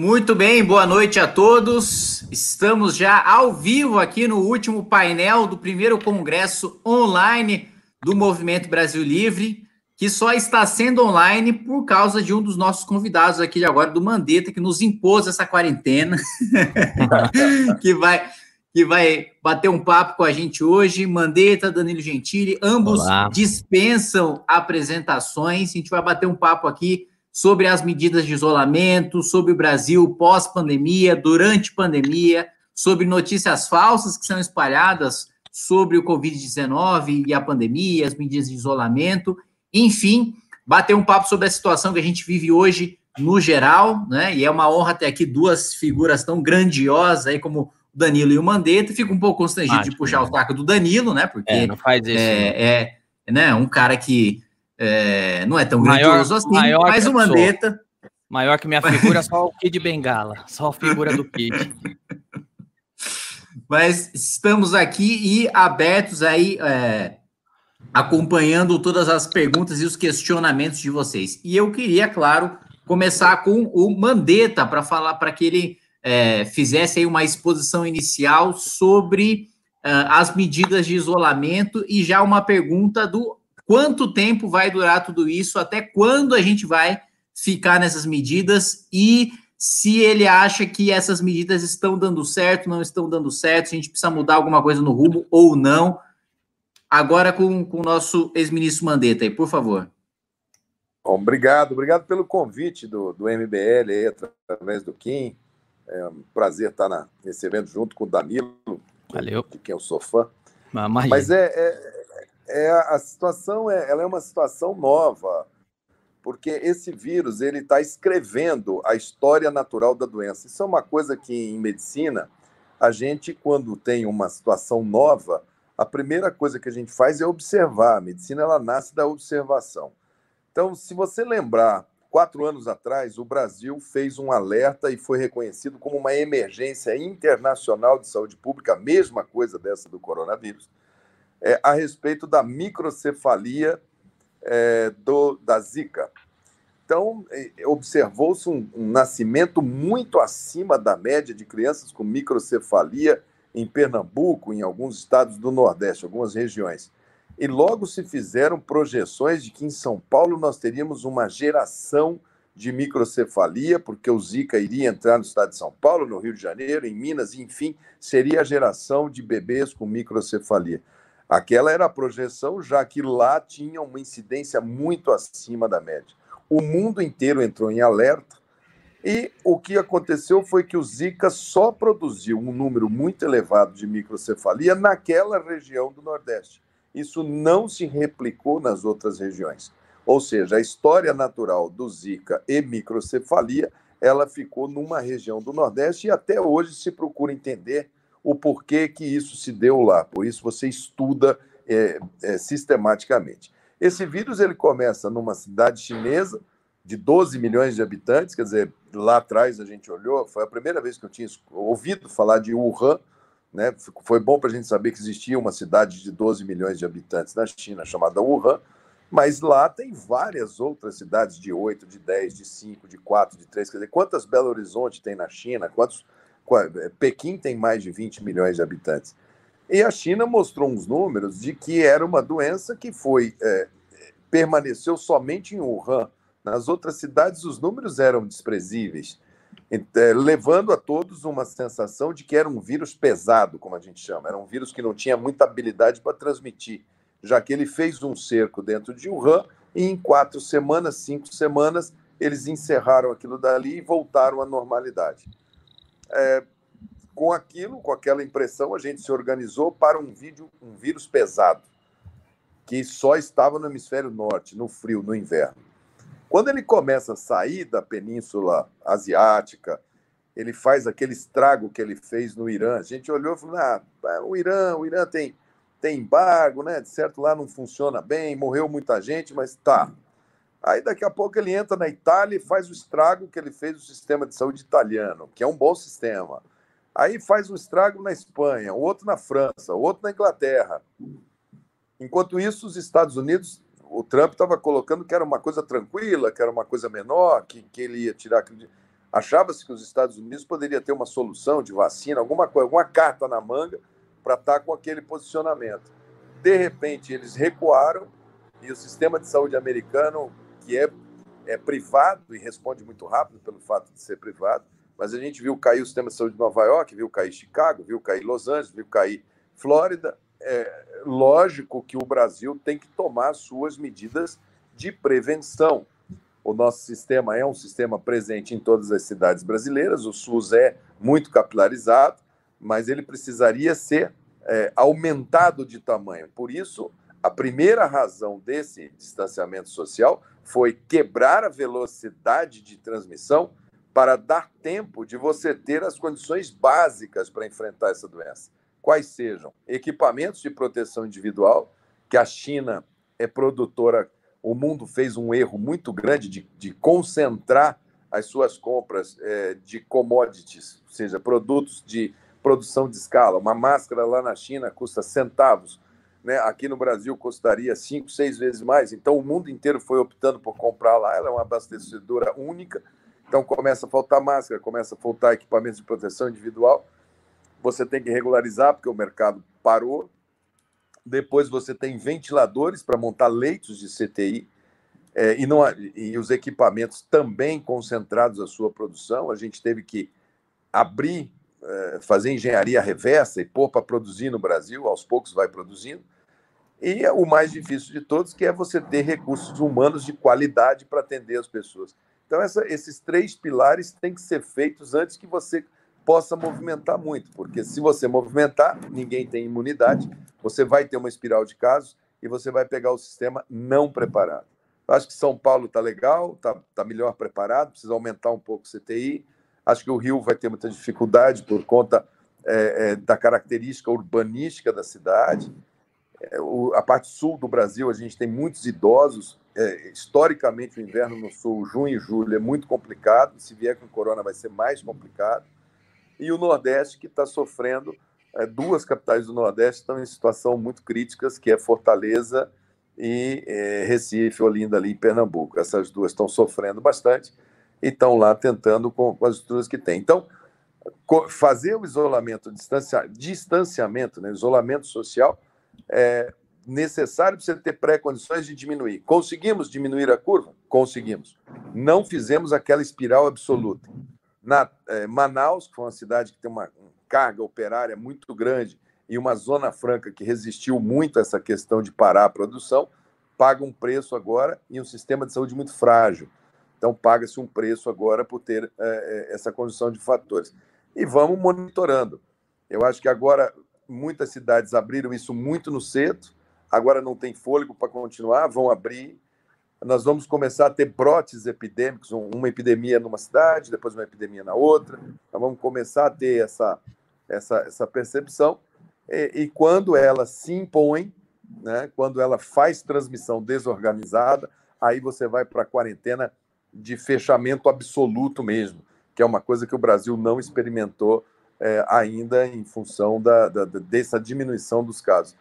Muito bem, boa noite a todos. Estamos já ao vivo aqui no último painel do primeiro congresso online do Movimento Brasil Livre, que só está sendo online por causa de um dos nossos convidados aqui de agora, do Mandetta, que nos impôs essa quarentena, que vai que vai bater um papo com a gente hoje. Mandetta, Danilo Gentili, ambos Olá. dispensam apresentações. A gente vai bater um papo aqui sobre as medidas de isolamento, sobre o Brasil pós-pandemia, durante pandemia, sobre notícias falsas que são espalhadas sobre o Covid-19 e a pandemia, as medidas de isolamento, enfim, bater um papo sobre a situação que a gente vive hoje no geral, né? E é uma honra ter aqui duas figuras tão grandiosas aí como o Danilo e o Mandetta. Fico um pouco constrangido de puxar né? o saco do Danilo, né? Porque é, não faz isso, é, é né, um cara que é, não é tão maior, grandioso assim, maior mas o Mandetta. Maior que minha figura, só o Kid Bengala, só a figura do Kid. Mas estamos aqui e abertos aí, é, acompanhando todas as perguntas e os questionamentos de vocês. E eu queria, claro, começar com o Mandetta para falar, para que ele é, fizesse aí uma exposição inicial sobre uh, as medidas de isolamento e já uma pergunta do Quanto tempo vai durar tudo isso? Até quando a gente vai ficar nessas medidas? E se ele acha que essas medidas estão dando certo, não estão dando certo, se a gente precisa mudar alguma coisa no rumo ou não. Agora com, com o nosso ex-ministro Mandetta aí, por favor. Bom, obrigado, obrigado pelo convite do, do MBL aí, através do Kim. É um prazer estar na, nesse evento junto com o Danilo, Valeu. de quem eu sou fã. Mas é, é, é, a situação é, ela é uma situação nova, porque esse vírus ele está escrevendo a história natural da doença. Isso é uma coisa que em medicina a gente quando tem uma situação nova, a primeira coisa que a gente faz é observar. A medicina ela nasce da observação. Então, se você lembrar, quatro anos atrás o Brasil fez um alerta e foi reconhecido como uma emergência internacional de saúde pública, a mesma coisa dessa do coronavírus é, a respeito da microcefalia é, do, da Zika. Então, é, observou-se um, um, nascimento muito acima da média de crianças com microcefalia em Pernambuco, em alguns estados do Nordeste, algumas regiões. E logo se fizeram projeções de que em São Paulo nós teríamos uma geração de microcefalia, porque o Zika iria entrar no estado de São Paulo, no Rio de Janeiro, em Minas, enfim, seria a geração de bebês com microcefalia. Aquela era a projeção, já que lá tinha uma incidência muito acima da média. O mundo inteiro entrou em alerta e o que aconteceu foi que o Zika só produziu um número muito elevado de microcefalia naquela região do Nordeste. Isso não se replicou nas outras regiões. Ou seja, a história natural do Zika e microcefalia, ela ficou numa região do Nordeste e até hoje se procura entender o porquê que isso se deu lá. Por isso você estuda é, é, sistematicamente. Esse vírus ele começa numa cidade chinesa de 12 milhões de habitantes, quer dizer, lá atrás a gente olhou, foi a primeira vez que eu tinha ouvido falar de Wuhan, né? Foi bom para a gente saber que existia uma cidade de 12 milhões de habitantes na China chamada Wuhan, mas lá tem várias outras cidades de 8, de 10, de 5, de 4, de 3. Quer dizer, quantas Belo Horizonte tem na China? Quantos Pequim tem mais de 20 milhões de habitantes. E a China mostrou uns números de que era uma doença que foi é, permaneceu somente em Wuhan. Nas outras cidades, os números eram desprezíveis, é, levando a todos uma sensação de que era um vírus pesado, como a gente chama. Era um vírus que não tinha muita habilidade para transmitir, já que ele fez um cerco dentro de Wuhan e em quatro semanas, cinco semanas, eles encerraram aquilo dali e voltaram à normalidade é, com aquilo, com aquela impressão, a gente se organizou para um vídeo, um vírus pesado, que só estava no hemisfério norte, no frio, no inverno. Quando ele começa a sair da península asiática, ele faz aquele estrago que ele fez no Irã. A gente olhou e falou: ah, o Irã, o Irã tem, tem embargo, né? De certo lá não funciona bem, morreu muita gente, mas tá. Aí daqui a pouco ele entra na Itália e faz o estrago que ele fez no sistema de saúde italiano, que é um bom sistema. Aí faz um estrago na Espanha, outro na França, outro na Inglaterra. Enquanto isso, os Estados Unidos, o Trump estava colocando que era uma coisa tranquila, que era uma coisa menor, que, que ele ia tirar. Achava-se que os Estados Unidos poderia ter uma solução de vacina, alguma coisa, alguma carta na manga para estar tá com aquele posicionamento. De repente, eles recuaram e o sistema de saúde americano, que é, é privado e responde muito rápido pelo fato de ser privado, mas a gente viu cair o sistema de saúde de Nova York, viu cair Chicago, viu cair Los Angeles, viu cair Flórida. É lógico que o Brasil tem que tomar suas medidas de prevenção. O nosso sistema é um sistema presente em todas as cidades brasileiras, o SUS é muito capilarizado, mas ele precisaria ser é, aumentado de tamanho. Por isso, a primeira razão desse distanciamento social foi quebrar a velocidade de transmissão para dar tempo de você ter as condições básicas para enfrentar essa doença. Quais sejam equipamentos de proteção individual, que a China é produtora o mundo fez um erro muito grande de, de concentrar as suas compras é, de commodities, ou seja, produtos de produção de escala. Uma máscara lá na China custa centavos, né? aqui no Brasil custaria cinco, seis vezes mais. Então, o mundo inteiro foi optando por comprar lá. Ela é uma abastecedora única. Então, começa a faltar máscara, começa a faltar equipamentos de proteção individual. Você tem que regularizar, porque o mercado parou. Depois você tem ventiladores para montar leitos de CTI é, e, não, e os equipamentos também concentrados à sua produção. A gente teve que abrir, fazer engenharia reversa e pôr para produzir no Brasil, aos poucos vai produzindo. E o mais difícil de todos, que é você ter recursos humanos de qualidade para atender as pessoas. Então, essa, esses três pilares têm que ser feitos antes que você possa movimentar muito, porque se você movimentar, ninguém tem imunidade, você vai ter uma espiral de casos e você vai pegar o sistema não preparado. Acho que São Paulo está legal, está tá melhor preparado, precisa aumentar um pouco o CTI. Acho que o Rio vai ter muita dificuldade por conta é, é, da característica urbanística da cidade. É, o, a parte sul do Brasil, a gente tem muitos idosos. É, historicamente, o inverno no sul, junho e julho, é muito complicado. Se vier com corona, vai ser mais complicado e o Nordeste, que está sofrendo, é, duas capitais do Nordeste estão em situação muito críticas, que é Fortaleza e é, Recife, Olinda, ali em Pernambuco. Essas duas estão sofrendo bastante e estão lá tentando com, as estruturas que têm. Então, fazer o isolamento, distancia, distanciamento, né, isolamento social, é necessário para você ter pré-condições de diminuir. Conseguimos diminuir a curva? Conseguimos. Não fizemos aquela espiral absoluta. Na, é, Manaus, que foi uma cidade que tem uma carga operária muito grande e uma zona franca que resistiu muito a essa questão de parar a produção, paga um preço agora e um sistema de saúde muito frágil. Então, paga-se um preço agora por ter é, essa condição de fatores. E vamos monitorando. Eu acho que agora muitas cidades abriram isso muito no cedo, agora não tem fôlego para continuar, vão abrir nós vamos começar a ter brotes epidêmicos, uma epidemia numa cidade, depois uma epidemia na outra. Nós vamos começar a ter essa, essa, essa percepção. E, e quando ela se impõe, né, quando ela faz transmissão desorganizada, aí você vai para a quarentena de fechamento absoluto mesmo, que é uma coisa que o Brasil não experimentou é, ainda em função da, da, dessa diminuição dos casos.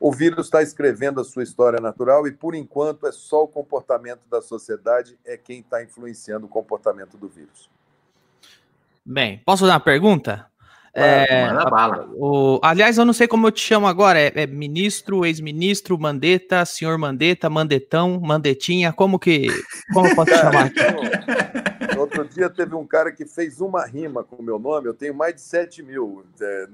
O vírus está escrevendo a sua história natural e, por enquanto, é só o comportamento da sociedade é quem está influenciando o comportamento do vírus. Bem, posso fazer uma pergunta? É, bala. O, aliás, eu não sei como eu te chamo agora. É, é ministro, ex-ministro, Mandetta, senhor Mandetta, Mandetão, Mandetinha. Como que. Como eu posso te chamar aqui? Outro dia teve um cara que fez uma rima com o meu nome. Eu tenho mais de 7 mil. É,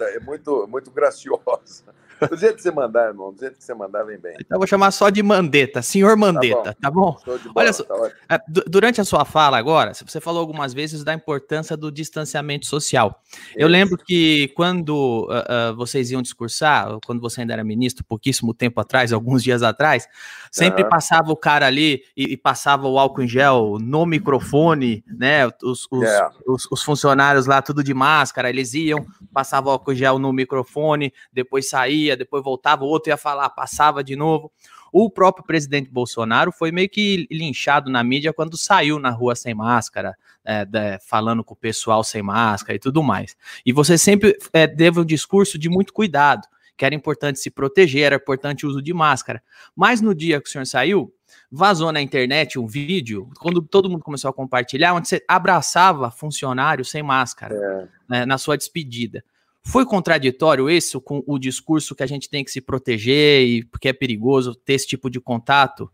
é, é muito, muito graciosa. Do jeito que você mandar, irmão, do jeito que você mandar, vem bem. Então eu vou chamar só de Mandetta, senhor Mandetta, tá bom? Tá bom? Olha só, tá durante a sua fala agora, você falou algumas vezes da importância do distanciamento social. Eu lembro que quando uh, uh, vocês iam discursar, quando você ainda era ministro, pouquíssimo tempo atrás, alguns dias atrás, sempre uhum. passava o cara ali e, e, passava o álcool em gel no microfone, né? Os, os, yeah. É. os, os funcionários lá, tudo de máscara, eles iam, passavam o álcool em gel no microfone, depois saía ia, depois voltava, o outro ia falar, passava de novo. O próprio presidente Bolsonaro foi meio que linchado na mídia quando saiu na rua sem máscara, é, de, falando com o pessoal sem máscara e tudo mais. E você sempre é, teve um discurso de muito cuidado que era importante se proteger, era importante o uso de máscara. Mas no dia que o senhor saiu, vazou na internet um vídeo, quando todo mundo começou a compartilhar, onde você abraçava funcionário sem máscara é. né, na sua despedida. Foi contraditório isso com o discurso que a gente tem que se proteger e porque é perigoso ter esse tipo de contato?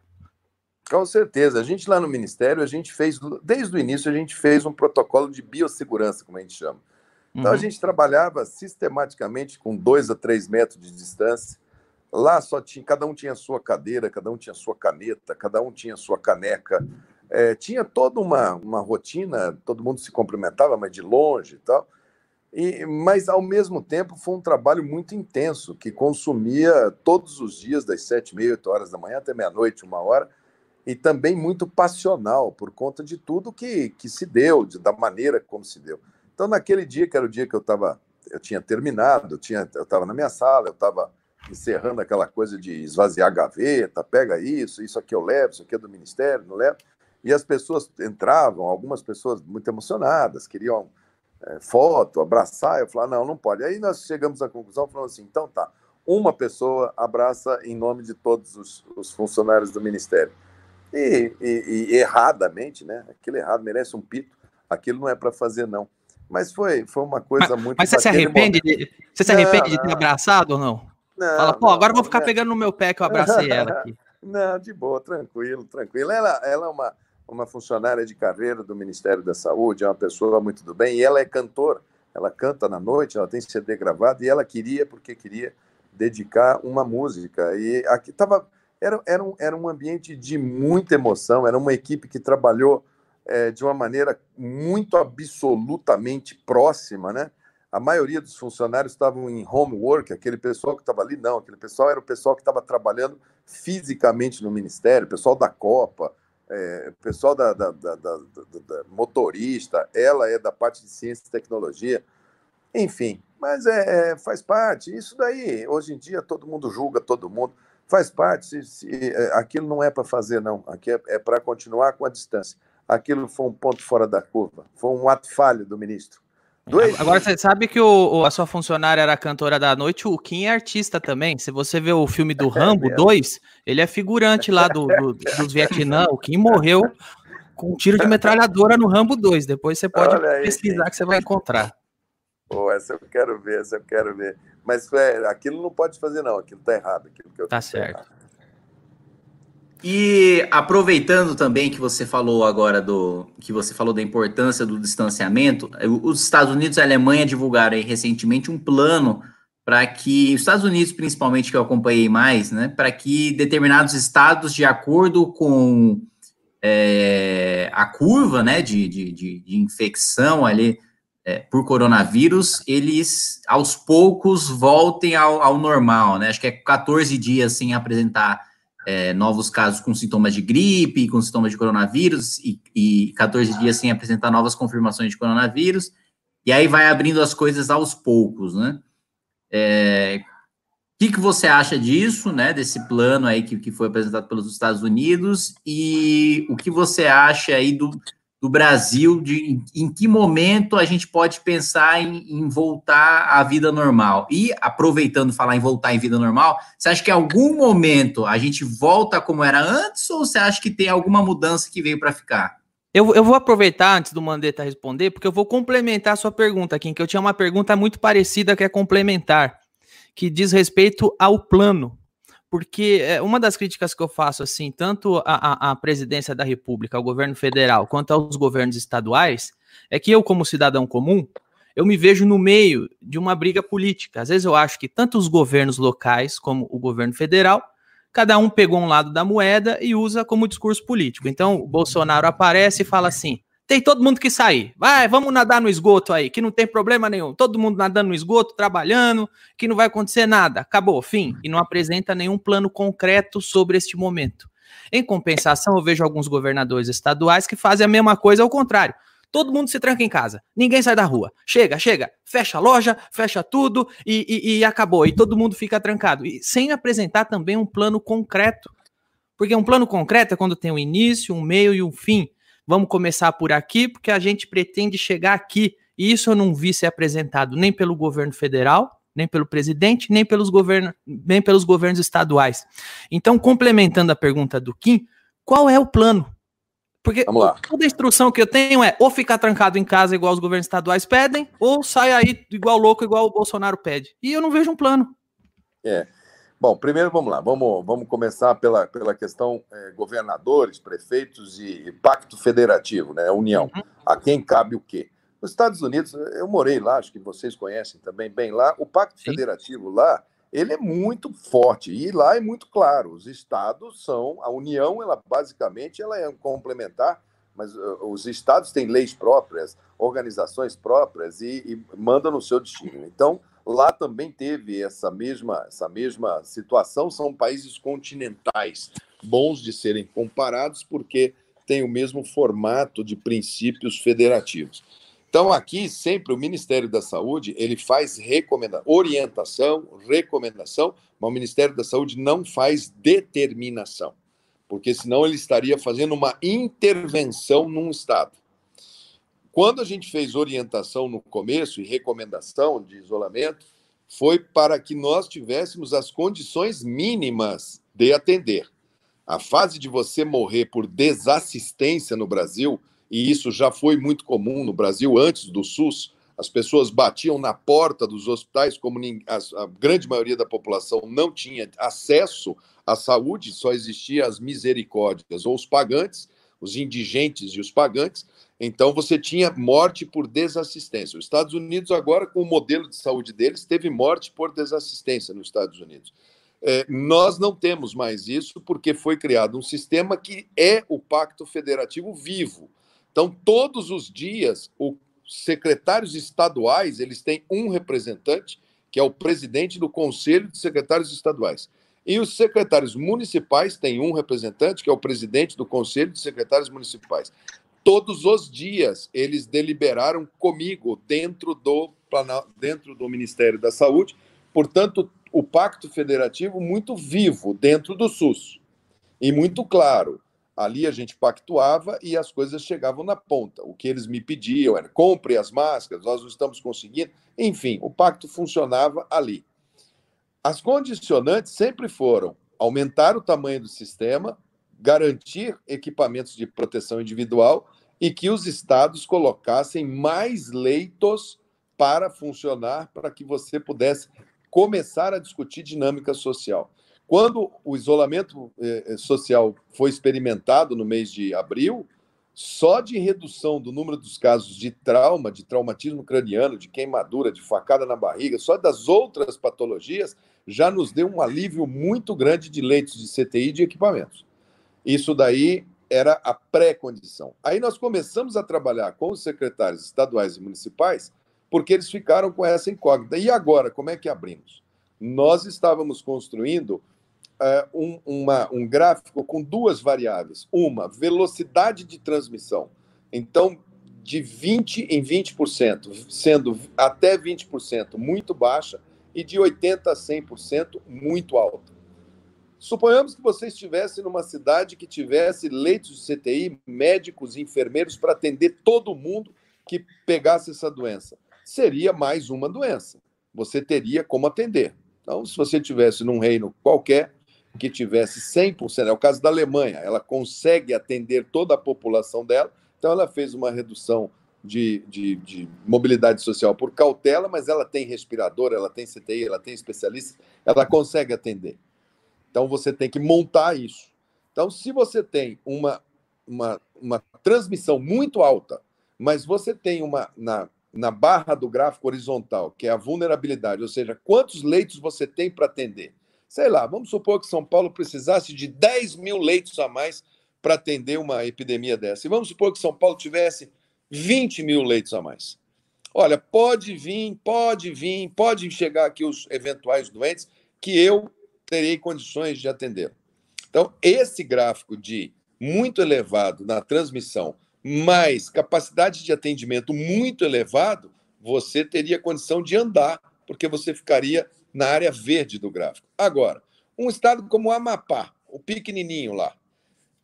Com certeza. A gente lá no Ministério, a gente fez, desde o início, a gente fez um protocolo de biossegurança, como a gente chama. Então uhum. a gente trabalhava sistematicamente com dois a três metros de distância. Lá só tinha, cada um tinha a sua cadeira, cada um tinha a sua caneta, cada um tinha a sua caneca. É, tinha toda uma, uma rotina, todo mundo se cumprimentava, mas de longe e tal. E, mas, ao mesmo tempo, foi um trabalho muito intenso, que consumia todos os dias, das sete e meia, oito horas da manhã até meia-noite, uma hora, e também muito passional, por conta de tudo que, que se deu, de, da maneira como se deu. Então, naquele dia, que era o dia que eu estava, eu tinha terminado, eu tinha, eu estava na minha sala, eu estava encerrando aquela coisa de esvaziar a gaveta, pega isso, isso aqui eu levo, isso aqui é do ministério, não levo. E as pessoas entravam, algumas pessoas muito emocionadas, queriam é, foto, abraçar. Eu falei, não, não pode. Aí nós chegamos à conclusão, falando assim, então tá, uma pessoa abraça em nome de todos os, os funcionários do Ministério. E, e, e, erradamente, né? Aquilo errado merece um pito, aquilo não é para fazer, não. Mas foi, foi uma coisa mas, muito. Mas você se arrepende, de, você se arrepende não, de ter abraçado ou não? não Fala, pô, agora eu vou ficar pegando no meu pé que eu abracei ela aqui. Não, de boa, tranquilo, tranquilo. Ela, ela é uma, uma funcionária de carreira do Ministério da Saúde, é uma pessoa muito do bem, e ela é cantora, ela canta na noite, ela tem CD gravado, e ela queria, porque queria dedicar uma música. E aqui estava. Era, era, um, era um ambiente de muita emoção, era uma equipe que trabalhou é, de uma maneira muito absolutamente próxima, né? A maioria dos funcionários estavam em homework, aquele pessoal que estava ali, não, aquele pessoal era o pessoal que estava trabalhando fisicamente no Ministério, pessoal da Copa, é, pessoal da, da, da, da, motorista, ela é da parte de ciência e tecnologia, enfim, mas é, é, faz parte. Isso daí, hoje em dia, todo mundo julga todo mundo, faz parte. Se, se, é, aquilo não é para fazer, não, aqui é, é para continuar com a distância. Aquilo foi um ponto fora da curva, foi um ato falho do ministro. Dois Agora você sabe que o, a sua funcionária era cantora da noite, o Kim é artista também. Se você vê o filme do é Rambo é 2, ele é figurante lá do, do, dos Vietnã. O Kim morreu com um tiro de metralhadora no Rambo 2. Depois você pode aí, pesquisar que você vai encontrar. Pô, essa eu quero ver, essa eu quero ver. Mas é, aquilo não pode fazer, não. Aquilo tá errado. Aquilo que eu tá certo. Tá e aproveitando também que você falou agora do que você falou da importância do distanciamento, os Estados Unidos e a Alemanha divulgaram recentemente um plano para que os Estados Unidos, principalmente que eu acompanhei mais, né, para que determinados estados, de acordo com é, a curva, né, de, de, de, de infecção ali é, por coronavírus, eles aos poucos voltem ao, ao normal, né? Acho que é 14 dias sem apresentar é, novos casos com sintomas de gripe, com sintomas de coronavírus, e, e 14 dias sem apresentar novas confirmações de coronavírus, e aí vai abrindo as coisas aos poucos, né? É, o que, que você acha disso, né? Desse plano aí que, que foi apresentado pelos Estados Unidos, e o que você acha aí do, do Brasil, de em que momento a gente pode pensar em, em, voltar à vida normal. E, aproveitando falar em voltar em vida normal, você acha que em algum momento a gente volta como era antes, ou você acha que tem alguma mudança que veio para ficar? Eu, eu vou aproveitar antes do Mandetta responder, porque eu vou complementar a sua pergunta, Kim, que eu tinha uma pergunta muito parecida que é complementar, que diz respeito ao plano porque é, uma das críticas que eu faço, assim, tanto à, presidência da República, ao governo federal, quanto aos governos estaduais, é que eu, como cidadão comum, eu me vejo no meio de uma briga política. Às vezes eu acho que tanto os governos locais como o governo federal, cada um pegou um lado da moeda e usa como discurso político. Então, o Bolsonaro aparece e fala assim: tem todo mundo que sair. Vai, vamos nadar no esgoto aí, que não tem problema nenhum. Todo mundo nadando no esgoto, trabalhando, que não vai acontecer nada. Acabou, fim. E não apresenta nenhum plano concreto sobre este momento. Em compensação, eu vejo alguns governadores estaduais que fazem a mesma coisa ao contrário. Todo mundo se tranca em casa, ninguém sai da rua. Chega, chega, fecha a loja, fecha tudo e, e, e acabou. E todo mundo fica trancado. E sem apresentar também um plano concreto. Porque um plano concreto é quando tem um início, um meio e um fim. Vamos começar por aqui, porque a gente pretende chegar aqui. E isso eu não vi ser apresentado nem pelo governo federal, nem pelo presidente, nem pelos, govern nem pelos governos estaduais. Então, complementando a pergunta do Kim, qual é o plano? Porque toda a instrução que eu tenho é ou ficar trancado em casa igual os governos estaduais pedem, ou sai aí igual louco, igual o Bolsonaro pede. E eu não vejo um plano. É. Bom, primeiro vamos lá, vamos, vamos começar pela, pela questão é, governadores, prefeitos e, e, pacto federativo, né? União. Uhum. A quem cabe o quê? Nos Estados Unidos, eu morei lá, acho que vocês conhecem também bem lá, o pacto Sim. federativo lá, ele é muito forte e lá é muito claro. Os estados são a União, ela basicamente ela é complementar, mas uh, os estados têm leis próprias, organizações próprias e, e mandam no seu destino. Então Lá também teve essa mesma, essa mesma situação. São países continentais, bons de serem comparados, porque têm o mesmo formato de princípios federativos. Então, aqui, sempre o Ministério da Saúde ele faz recomendação, orientação, recomendação, mas o Ministério da Saúde não faz determinação, porque senão ele estaria fazendo uma intervenção num Estado. Quando a gente fez orientação no começo e recomendação de isolamento, foi para que nós tivéssemos as condições mínimas de atender. A fase de você morrer por desassistência no Brasil, e isso já foi muito comum no Brasil antes do SUS, as pessoas batiam na porta dos hospitais, como a grande maioria da população não tinha acesso à saúde, só existiam as misericórdias ou os pagantes, os indigentes e os pagantes. Então, você tinha morte por desassistência. Os Estados Unidos, agora, com o modelo de saúde deles, teve morte por desassistência nos Estados Unidos. É, nós não temos mais isso, porque foi criado um sistema que é o Pacto Federativo vivo. Então, todos os dias, os secretários estaduais eles têm um representante, que é o presidente do Conselho de Secretários Estaduais. E os secretários municipais têm um representante, que é o presidente do Conselho de Secretários Municipais todos os dias eles deliberaram comigo dentro do, dentro do Ministério da Saúde. Portanto, o Pacto Federativo muito vivo dentro do SUS e muito claro. Ali a gente pactuava e as coisas chegavam na ponta. O que eles me pediam era compre as máscaras, nós não estamos conseguindo. Enfim, o pacto funcionava ali. As condicionantes sempre foram aumentar o tamanho do sistema, garantir equipamentos de proteção individual e que os estados colocassem mais leitos para funcionar, para que você pudesse começar a discutir dinâmica social. Quando o isolamento eh, eh, social foi experimentado no mês de abril, só de redução do número dos casos de trauma, de traumatismo craniano, de queimadura, de facada na barriga, só das outras patologias, já nos deu um alívio muito grande de leitos de CTI e de equipamentos. Isso daí era a pré-condição. Aí nós começamos a trabalhar com os secretários estaduais e municipais, porque eles ficaram com essa incógnita. E agora, como é que abrimos? Nós estávamos construindo uh, um, uma, um gráfico com duas variáveis. Uma, velocidade de transmissão. Então, de 20% em 20%, sendo até 20% muito baixa, e de 80% a 100% muito alta. Suponhamos que você estivesse numa cidade que tivesse leitos de CTI, médicos e enfermeiros para atender todo mundo que pegasse essa doença. Seria mais uma doença. Você teria como atender. Então, se você tivesse num reino qualquer que tivesse 100%, é o caso da Alemanha, ela consegue atender toda a população dela, então ela fez uma redução de, de, de, mobilidade social por cautela, mas ela tem respirador, ela tem CTI, ela tem especialistas, ela consegue atender. Então você tem que montar isso. Então, se você tem uma, uma, uma transmissão muito alta, mas você tem uma na, na barra do gráfico horizontal, que é a vulnerabilidade, ou seja, quantos leitos você tem para atender. Sei lá, vamos supor que São Paulo precisasse de 10 mil leitos a mais para atender uma epidemia dessa. E vamos supor que São Paulo tivesse 20 mil leitos a mais. Olha, pode vir, pode vir, pode chegar aqui os eventuais doentes, que eu terei condições de atender. Então, esse gráfico de muito elevado na transmissão, mais capacidade de atendimento muito elevado, você teria condição de andar, porque você ficaria na área verde do gráfico. Agora, um estado como o Amapá, o pequenininho lá,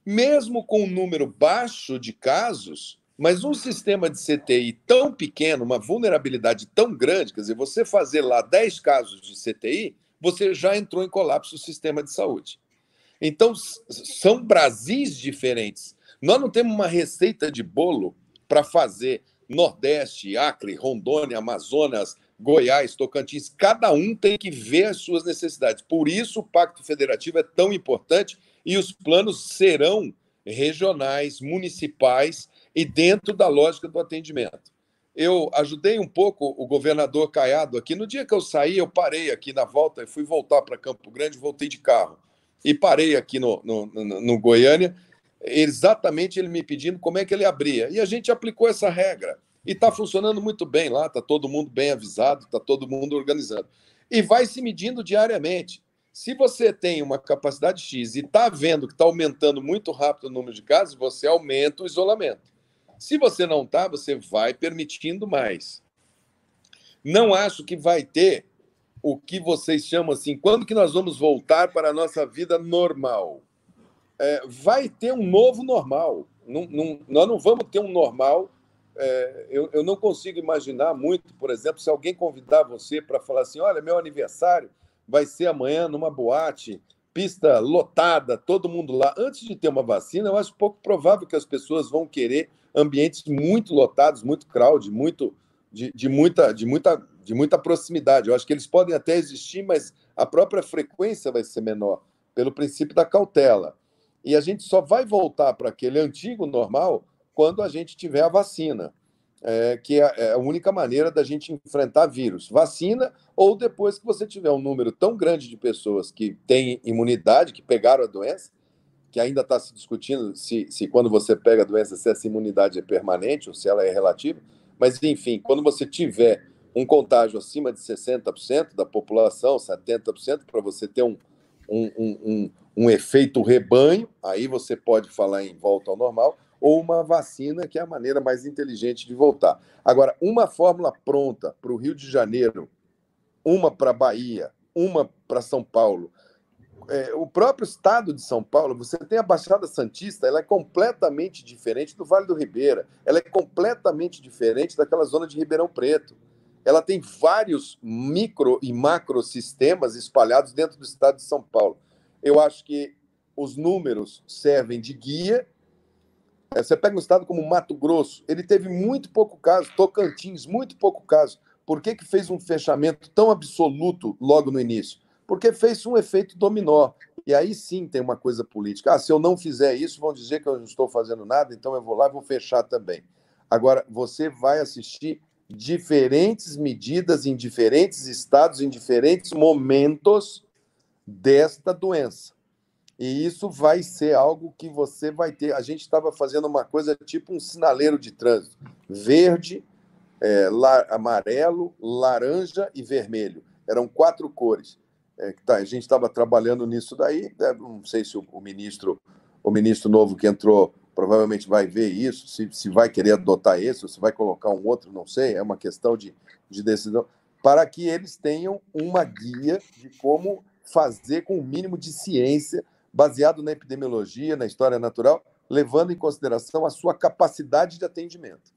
mesmo com um número baixo de casos, Mas um sistema de CTI tão pequeno, uma vulnerabilidade tão grande, quer dizer, você fazer lá 10 casos de CTI, você já entrou em colapso do sistema de saúde. Então, são Brasis diferentes. Nós não temos uma receita de bolo para fazer Nordeste, Acre, Rondônia, Amazonas, Goiás, Tocantins. Cada um tem que ver as suas necessidades. Por isso, o Pacto Federativo é tão importante e os planos serão regionais, municipais e dentro da lógica do atendimento. Eu ajudei um pouco o governador Caiado aqui. No dia que eu saí, eu parei aqui na volta, fui voltar para Campo Grande, voltei de carro. E parei aqui no, no, no, no Goiânia, exatamente ele me pedindo como é que ele abria. E a gente aplicou essa regra. E está funcionando muito bem lá, está todo mundo bem avisado, está todo mundo organizando. E vai se medindo diariamente. Se você tem uma capacidade X e está vendo que está aumentando muito rápido o número de casos, você aumenta o isolamento. Se você não está, você vai permitindo mais. Não acho que vai ter o que vocês chamam assim, quando que nós vamos voltar para a nossa vida normal? É, vai ter um novo normal. Não, não, nós não vamos ter um normal. É, eu, eu não consigo imaginar muito, por exemplo, se alguém convidar você para falar assim: olha, meu aniversário vai ser amanhã numa boate, pista lotada, todo mundo lá. Antes de ter uma vacina, eu acho pouco provável que as pessoas vão querer ambientes muito lotados, muito crowd, muito de, de, muita, de, muita, de muita proximidade. Eu acho que eles podem até existir, mas a própria frequência vai ser menor, pelo princípio da cautela. E a gente só vai voltar para aquele antigo normal quando a gente tiver a vacina, é, que é, é a única maneira da gente enfrentar vírus. Vacina ou depois que você tiver um número tão grande de pessoas que têm imunidade, que pegaram a doença, que ainda está se discutindo se, se quando você pega a doença, se essa imunidade é permanente ou se ela é relativa. Mas, enfim, quando você tiver um contágio acima de 60% da população, 70%, para você ter um, um, um, um, efeito rebanho, aí você pode falar em volta ao normal, ou uma vacina, que é a maneira mais inteligente de voltar. Agora, uma fórmula pronta para o Rio de Janeiro, uma para Bahia, uma para São Paulo, é, o próprio estado de São Paulo, você tem a Baixada Santista, ela é completamente diferente do Vale do Ribeira, ela é completamente diferente daquela zona de Ribeirão Preto. Ela tem vários micro e macro sistemas espalhados dentro do estado de São Paulo. Eu acho que os números servem de guia. É, você pega um estado como Mato Grosso, ele teve muito pouco caso, Tocantins, muito pouco caso. Por que, que fez um fechamento tão absoluto logo no início? Porque fez um efeito dominó. E aí sim tem uma coisa política. Ah, se eu não fizer isso, vão dizer que eu não estou fazendo nada, então eu vou lá e vou fechar também. Agora, você vai assistir diferentes medidas em diferentes estados, em diferentes momentos desta doença. E isso vai ser algo que você vai ter. A gente estava fazendo uma coisa tipo um sinaleiro de trânsito: verde, é, amarelo, laranja e vermelho. Eram quatro cores é, tá, a gente estava trabalhando nisso daí. Né, não sei se o, o, ministro, o ministro novo que entrou provavelmente vai ver isso, se, se vai querer adotar esse, ou se vai colocar um outro, não sei, é uma questão de, de decisão, para que eles tenham uma guia de como fazer com o mínimo de ciência, baseado na epidemiologia, na história natural, levando em consideração a sua capacidade de atendimento.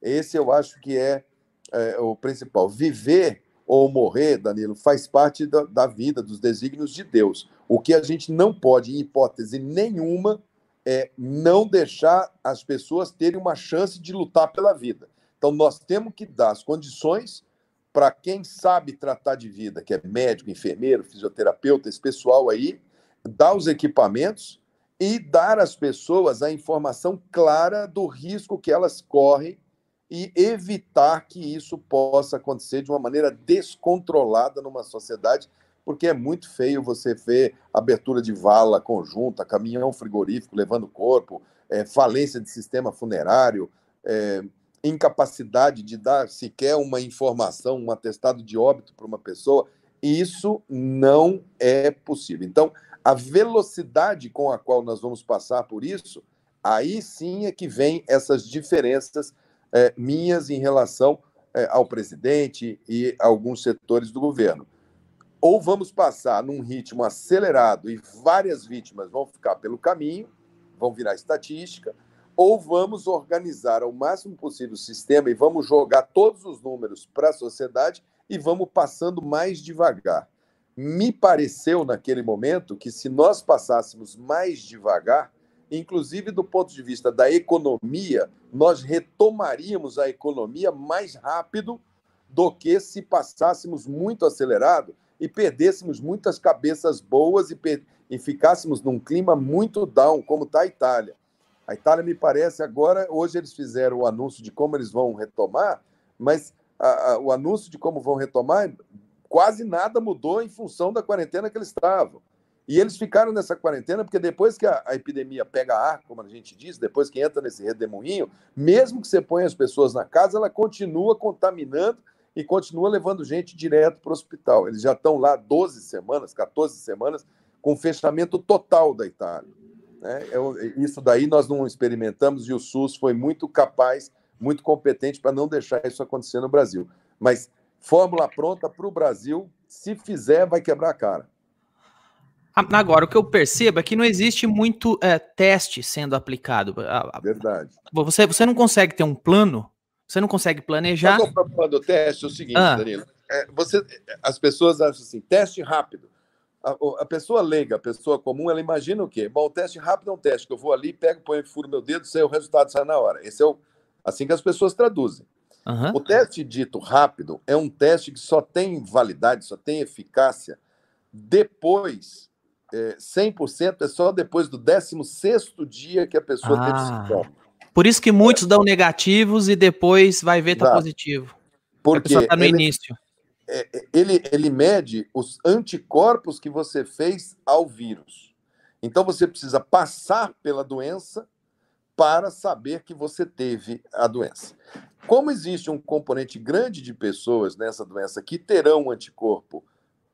Esse eu acho que é, é o principal. Viver ou morrer, Danilo, faz parte da, da, vida, dos desígnios de Deus. O que a gente não pode, em hipótese nenhuma, é não deixar as pessoas terem uma chance de lutar pela vida. Então, nós temos que dar as condições para quem sabe tratar de vida, que é médico, enfermeiro, fisioterapeuta, esse pessoal aí, dar os equipamentos e dar às pessoas a informação clara do risco que elas correm e evitar que isso possa acontecer de uma maneira descontrolada numa sociedade, porque é muito feio você ver abertura de vala conjunta, caminhão frigorífico levando corpo, é, falência de sistema funerário, é, incapacidade de dar sequer uma informação, um atestado de óbito para uma pessoa. Isso não é possível. Então, a velocidade com a qual nós vamos passar por isso, aí sim é que vem essas diferenças é, minhas em relação é, ao presidente e alguns setores do governo. Ou vamos passar num ritmo acelerado e várias vítimas vão ficar pelo caminho, vão virar estatística, ou vamos organizar ao máximo possível o sistema e vamos jogar todos os números para a sociedade e vamos passando mais devagar. Me pareceu naquele momento que se nós passássemos mais devagar, inclusive do ponto de vista da economia, nós retomaríamos a economia mais rápido do que se passássemos muito acelerado e perdêssemos muitas cabeças boas e, e ficássemos num clima muito down, como está a Itália. A Itália, me parece, agora, hoje eles fizeram o anúncio de como eles vão retomar, mas a, a, o anúncio de como vão retomar, quase nada mudou em função da quarentena que eles estavam. E eles ficaram nessa quarentena porque depois que a, a, epidemia pega ar, como a gente diz, depois que entra nesse redemoinho, mesmo que você ponha as pessoas na casa, ela continua contaminando e continua levando gente direto para o hospital. Eles já estão lá 12 semanas, 14 semanas, com fechamento total da Itália. Né? Eu, isso daí nós não experimentamos e o SUS foi muito capaz, muito competente para não deixar isso acontecer no Brasil. Mas fórmula pronta para o Brasil, se fizer, vai quebrar a cara. Agora, o que eu percebo é que não existe muito é, teste sendo aplicado. Verdade. Você, você não consegue ter um plano, você não consegue planejar. o problema do teste é o seguinte, ah. Danilo. É, você, as pessoas acham assim, teste rápido. A, a, pessoa leiga, a pessoa comum, ela imagina o quê? Bom, o teste rápido é um teste que eu vou ali, pego, ponho, furo meu dedo, sei o resultado sai na hora. Esse é o, assim que as pessoas traduzem. Uhum. O teste dito rápido é um teste que só tem validade, só tem eficácia depois é, 100% é só depois do 16 dia que a pessoa ah, teve sintoma. Por isso que muitos dão negativos e depois vai ver tá positivo. Porque está no ele, início. É, é, ele, ele mede os anticorpos que você fez ao vírus. Então você precisa passar pela doença para saber que você teve a doença. Como existe um componente grande de pessoas nessa doença que terão um anticorpo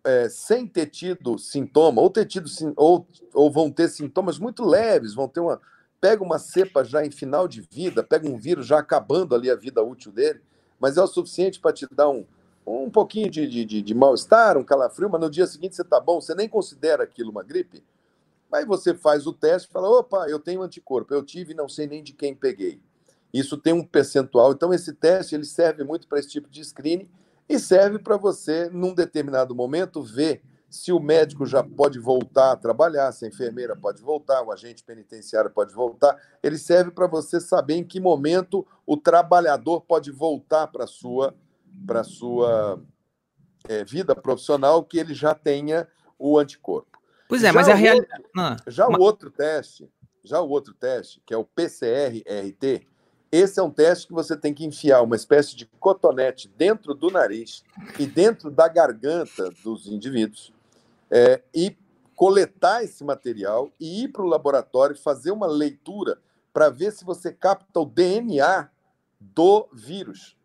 é, sem ter tido sintoma, ou ter tido ou, ou vão ter sintomas muito leves, vão ter uma. Pega uma cepa já em final de vida, pega um vírus já acabando ali a vida útil dele, mas é o suficiente para te dar um, um pouquinho de, de, de mal-estar, um calafrio, mas no dia seguinte você está bom, você nem considera aquilo uma gripe. Aí você faz o teste e fala: opa, eu tenho anticorpo, eu tive e não sei nem de quem peguei. Isso tem um percentual. Então, esse teste ele serve muito para esse tipo de screening e serve para você, num determinado momento, ver se o médico já pode voltar a trabalhar, se a enfermeira pode voltar, o agente penitenciário pode voltar. Ele serve para você saber em que momento o trabalhador pode voltar para a sua, pra sua é, vida profissional, que ele já tenha o anticorpo. Pois é, já mas a realidade. Ah, já o outro teste, já o outro teste, que é o PCR-RT, esse é um teste que você tem que enfiar uma espécie de cotonete dentro do nariz e dentro da garganta dos indivíduos é, e coletar esse material e ir para o laboratório fazer uma leitura para ver se você capta o DNA do vírus.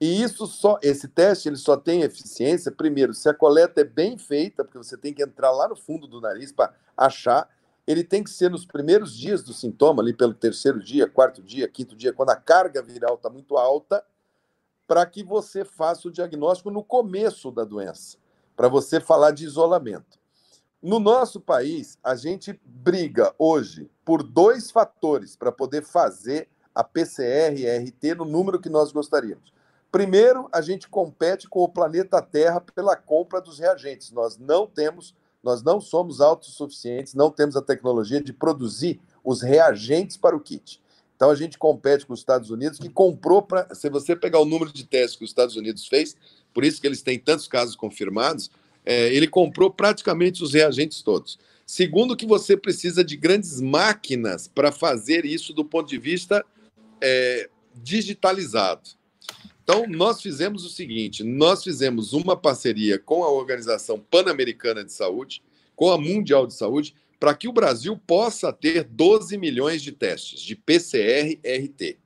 E isso só, esse teste ele só tem eficiência primeiro se a coleta é bem feita, porque você tem que entrar lá no fundo do nariz para achar ele tem que ser nos primeiros dias do sintoma, ali pelo terceiro dia, quarto dia, quinto dia, quando a carga viral está muito alta, para que você faça o diagnóstico no começo da doença, para você falar de isolamento. No nosso país, a gente briga hoje por dois fatores para poder fazer a PCR e RT no número que nós gostaríamos. Primeiro, a gente compete com o planeta Terra pela compra dos reagentes. Nós não temos nós não somos autossuficientes, não temos a tecnologia de produzir os reagentes para o kit. Então a gente compete com os Estados Unidos, que comprou para. Se você pegar o número de testes que os Estados Unidos fez, por isso que eles têm tantos casos confirmados, é, ele comprou praticamente os reagentes todos. Segundo, que você precisa de grandes máquinas para fazer isso do ponto de vista é, digitalizado. Então, nós fizemos o seguinte: nós fizemos uma parceria com a Organização Pan-Americana de Saúde, com a Mundial de Saúde, para que o Brasil possa ter 12 milhões de testes de PCR-RT.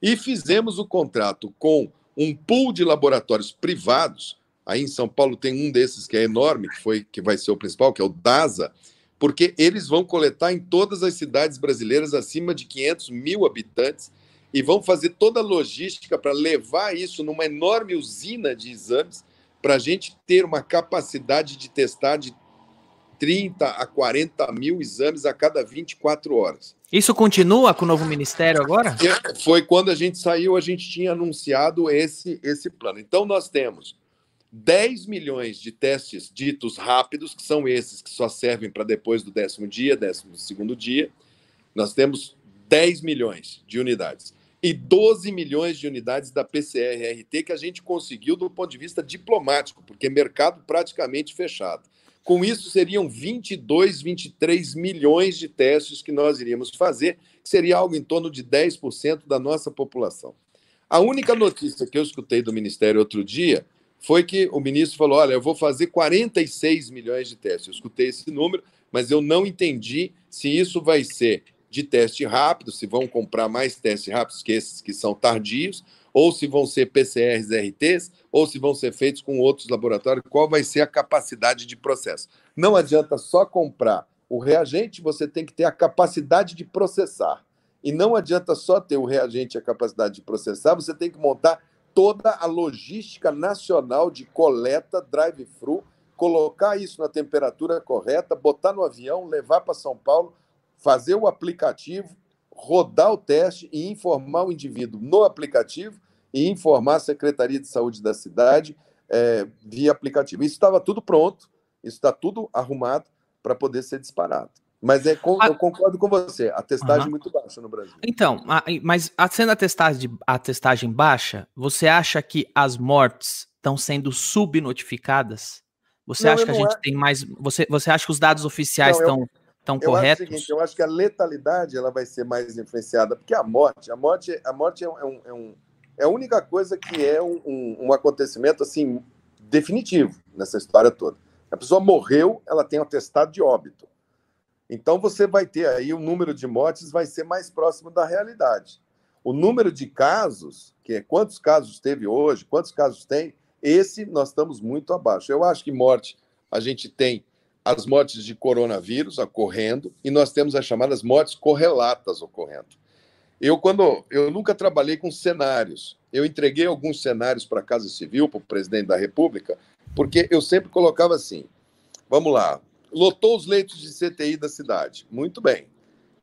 E fizemos o contrato com um pool de laboratórios privados. Aí em São Paulo tem um desses que é enorme, que foi que vai ser o principal, que é o DASA, porque eles vão coletar em todas as cidades brasileiras acima de 500 mil habitantes e vão fazer toda a logística para levar isso numa enorme usina de exames para a gente ter uma capacidade de testar de 30 a 40 mil exames a cada 24 horas. Isso continua com o novo ministério agora? Foi quando a gente saiu, a gente tinha anunciado esse, esse plano. Então, nós temos 10 milhões de testes ditos rápidos, que são esses que só servem para depois do décimo dia, décimo segundo dia. Nós temos 10 milhões de unidades. E 12 milhões de unidades da PCR-RT que a gente conseguiu do ponto de vista diplomático, porque mercado praticamente fechado. Com isso, seriam 22, 23 milhões de testes que nós iríamos fazer, que seria algo em torno de 10% da nossa população. A única notícia que eu escutei do Ministério outro dia foi que o ministro falou: olha, eu vou fazer 46 milhões de testes. Eu escutei esse número, mas eu não entendi se isso vai ser de teste rápido, se vão comprar mais testes rápidos que esses que são tardios, ou se vão ser PCRs RTs, ou se vão ser feitos com outros laboratórios, qual vai ser a capacidade de processo. Não adianta só comprar o reagente, você tem que ter a capacidade de processar. E não adianta só ter o reagente e a capacidade de processar, você tem que montar toda a logística nacional de coleta, drive-thru, colocar isso na temperatura correta, botar no avião, levar para São Paulo, fazer o aplicativo, rodar o teste e informar o indivíduo no aplicativo e informar a Secretaria de Saúde da cidade é, via aplicativo. Isso estava tudo pronto, isso está tudo arrumado para poder ser disparado. Mas é, eu concordo com você, a testagem uhum. é muito baixa no Brasil. Então, mas sendo a testagem, a testagem baixa, você acha que as mortes estão sendo subnotificadas? Você não, acha que a gente é... tem mais. Você, você acha que os dados oficiais estão tão corretos? Acho seguinte, eu acho que a letalidade ela vai ser mais influenciada, porque a morte, a morte, a morte é, um, é, um, é a única coisa que é um, um, um acontecimento assim definitivo nessa história toda. A pessoa morreu, ela tem um atestado de óbito. Então você vai ter aí o número de mortes vai ser mais próximo da realidade. O número de casos, que é quantos casos teve hoje, quantos casos tem, esse nós estamos muito abaixo. Eu acho que morte, a gente tem as mortes de coronavírus ocorrendo e nós temos as chamadas mortes correlatas ocorrendo. Eu quando eu nunca trabalhei com cenários. Eu entreguei alguns cenários para a Casa Civil, para o presidente da República, porque eu sempre colocava assim: vamos lá, lotou os leitos de CTI da cidade. Muito bem.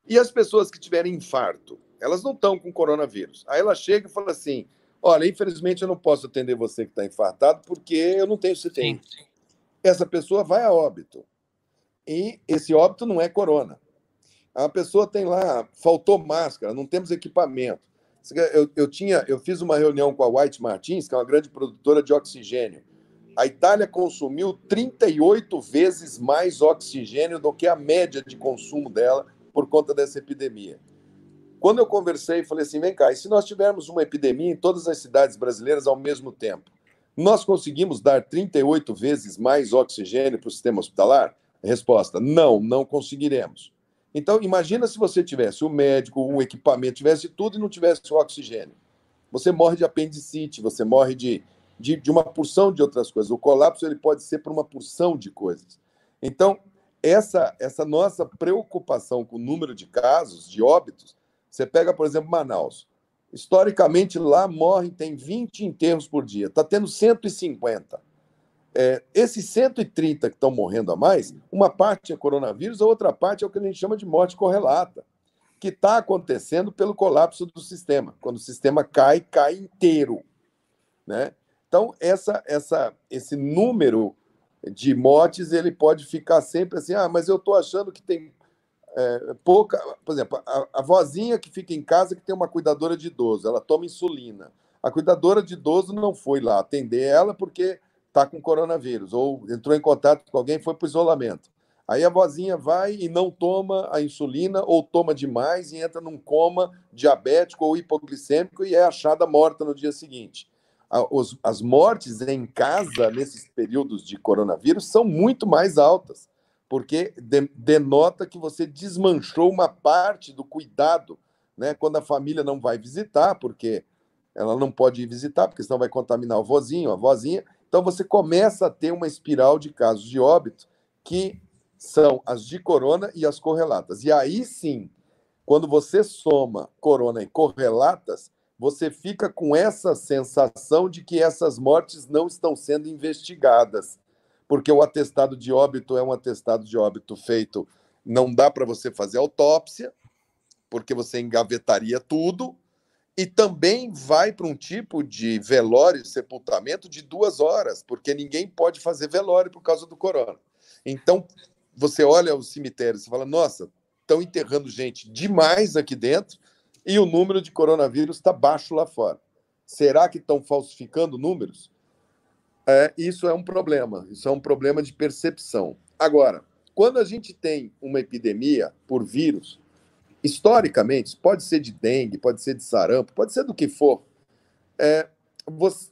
E as pessoas que tiverem infarto? Elas não estão com coronavírus. Aí ela chega e fala assim: Olha, infelizmente eu não posso atender você que está infartado porque eu não tenho CTI. Sim. Essa pessoa vai a óbito. E esse óbito não é corona. A pessoa tem lá, faltou máscara, não temos equipamento. Eu, eu, tinha, eu fiz uma reunião com a White Martins, que é uma grande produtora de oxigênio a Itália consumiu 38 vezes mais oxigênio do que a média de consumo dela por conta dessa epidemia. Quando eu conversei, falei assim: vem cá, e se nós tivermos uma epidemia em todas as cidades brasileiras ao mesmo tempo, nós conseguimos dar 38 vezes mais oxigênio para o sistema hospitalar? Resposta: não, não conseguiremos. Então, imagina se você tivesse o médico, o equipamento, tivesse tudo e não tivesse o oxigênio. Você morre de apendicite, você morre de de, de uma porção de outras coisas. O colapso ele pode ser por uma porção de coisas. Então, essa, essa nossa preocupação com o número de casos, de óbitos, você pega, por exemplo, Manaus. Historicamente, lá morrem, tem 20 enterros por dia. Está tendo 150. É, esses 130 que estão morrendo a mais, uma parte é coronavírus, a outra parte é o que a gente chama de morte correlata, que está acontecendo pelo colapso do sistema. Quando o sistema cai, cai inteiro. Né? Então, essa, essa, esse número de mortes, ele pode ficar sempre assim, ah, mas eu estou achando que tem é, pouca... Por exemplo, a, a vozinha que fica em casa que tem uma cuidadora de idoso, ela toma insulina. A cuidadora de idoso não foi lá atender ela porque está com coronavírus, ou entrou em contato com alguém foi para o isolamento. Aí a vozinha vai e não toma a insulina, ou toma demais e entra num coma diabético ou hipoglicêmico e é achada morta no dia seguinte as mortes em casa nesses períodos de coronavírus são muito mais altas, porque denota que você desmanchou uma parte do cuidado, né? Quando a família não vai visitar, porque ela não pode ir visitar, porque senão vai contaminar o vozinho, a vozinha. Então você começa a ter uma espiral de casos de óbito que são as de corona e as correlatas. E aí sim, quando você soma corona e correlatas, você fica com essa sensação de que essas mortes não estão sendo investigadas, porque o atestado de óbito é um atestado de óbito feito, não dá para você fazer autópsia, porque você engavetaria tudo, e também vai para um tipo de velório sepultamento de duas horas, porque ninguém pode fazer velório por causa do corona. Então, você olha o cemitério e fala: nossa, estão enterrando gente demais aqui dentro e o número de coronavírus está baixo lá fora. Será que estão falsificando números? É, isso é um problema, isso é um problema de percepção. Agora, quando a gente tem uma epidemia por vírus, historicamente, pode ser de dengue, pode ser de sarampo, pode ser do que for, é, você,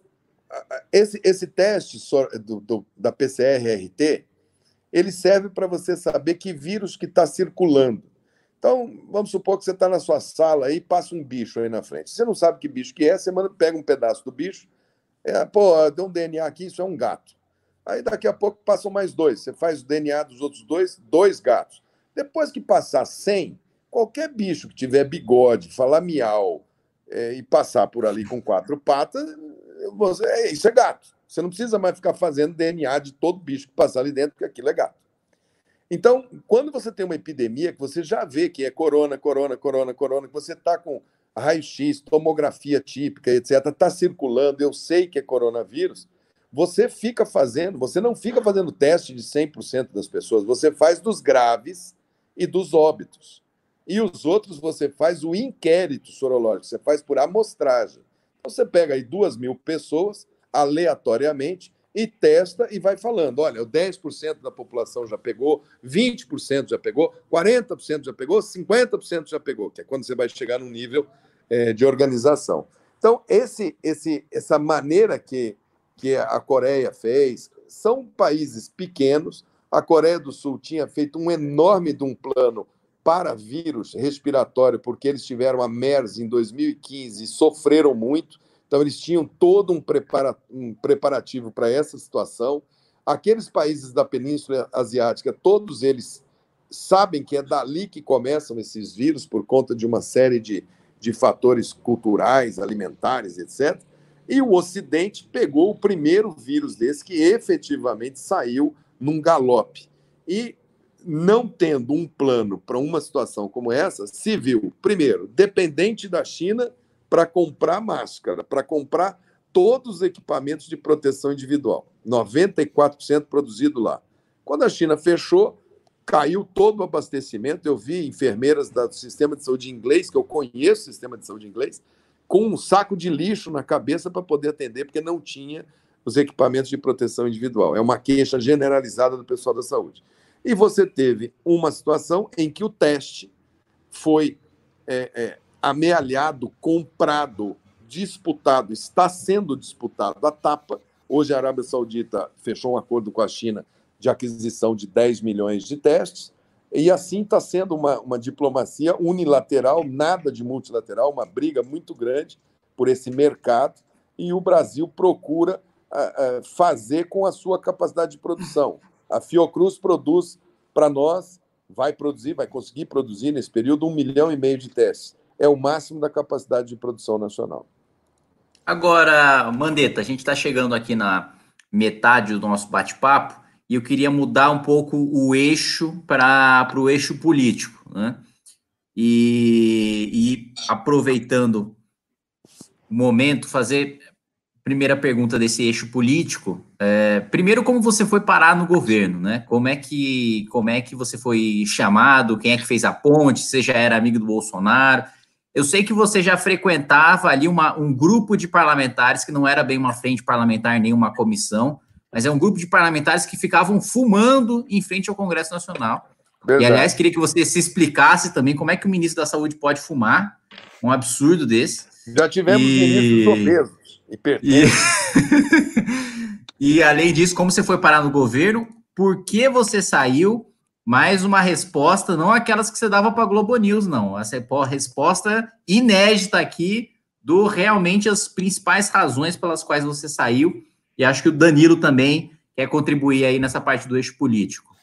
esse, esse teste do, do, da PCR-RT, ele serve para você saber que vírus que está circulando. Então, vamos supor que você está na sua sala e passa um bicho aí na frente. Você não sabe que bicho que é, você manda, pega um pedaço do bicho, é, pô, deu um DNA aqui, isso é um gato. Aí daqui a pouco passam mais dois. Você faz o DNA dos outros dois, dois gatos. Depois que passar 100, qualquer bicho que tiver bigode, falar miau é, e passar por ali com quatro patas, você, é, isso é gato. Você não precisa mais ficar fazendo DNA de todo bicho que passar ali dentro, porque aquilo é gato. Então, quando você tem uma epidemia que você já vê que é corona, corona, corona, corona, que você está com raio-x, tomografia típica, etc., está circulando, eu sei que é coronavírus, você fica fazendo, você não fica fazendo teste de 100% das pessoas, você faz dos graves e dos óbitos. E os outros você faz o inquérito sorológico, você faz por amostragem. Então, você pega aí duas mil pessoas, aleatoriamente e testa e vai falando: olha, 10% da população já pegou, 20% já pegou, 40% já pegou, 50% já pegou, que é quando você vai chegar num nível é, de organização. Então, esse, esse, essa maneira que, que a Coreia fez, são países pequenos. A Coreia do Sul tinha feito um enorme de um plano para vírus respiratório, porque eles tiveram a MERS em 2015 e sofreram muito. Então, eles tinham todo um, prepara um preparativo para essa situação. Aqueles países da Península Asiática, todos eles sabem que é dali que começam esses vírus, por conta de uma série de, de fatores culturais, alimentares, etc. E o Ocidente pegou o primeiro vírus desse que efetivamente saiu num galope. E não tendo um plano para uma situação como essa, se viu, primeiro, dependente da China para comprar máscara, para comprar todos os equipamentos de proteção individual. 94% produzido lá. Quando a China fechou, caiu todo o abastecimento. Eu vi enfermeiras do sistema de saúde inglês, que eu conheço o sistema de saúde inglês, com um saco de lixo na cabeça para poder atender, porque não tinha os equipamentos de proteção individual. É uma queixa generalizada do pessoal da saúde. E você teve uma situação em que o teste foi é, é, amealhado, comprado, disputado, está sendo disputado a tapa. Hoje a Arábia Saudita fechou um acordo com a China de aquisição de 10 milhões de testes, e assim está sendo uma, uma diplomacia unilateral, nada de multilateral, uma briga muito grande por esse mercado, e o Brasil procura uh, uh, fazer com a sua capacidade de produção. A Fiocruz produz para nós, vai produzir, vai conseguir produzir nesse período um milhão e meio de testes é o máximo da capacidade de produção nacional. Agora, Mandetta, a gente está chegando aqui na metade do nosso bate-papo e eu queria mudar um pouco o eixo para o eixo político, né? E, e aproveitando o momento, fazer primeira pergunta desse eixo político. É, primeiro, como você foi parar no governo, né? Como é que como é que você foi chamado? Quem é que fez a ponte? Você já era amigo do Bolsonaro? Eu sei que você já frequentava ali uma, um grupo de parlamentares, que não era bem uma frente parlamentar, nem uma comissão, mas é um grupo de parlamentares que ficavam fumando em frente ao Congresso Nacional. Verdade. E, aliás, queria que você se explicasse também como é que o ministro da Saúde pode fumar, um absurdo desse. Já tivemos e... ministros obesos e E... e, além disso, como você foi parar no governo, por que você saiu mais uma resposta, não aquelas que você dava para a Globo News, não. Essa é a resposta inédita aqui do realmente as principais razões pelas quais você saiu. E acho que o Danilo também quer contribuir aí nessa parte do eixo político.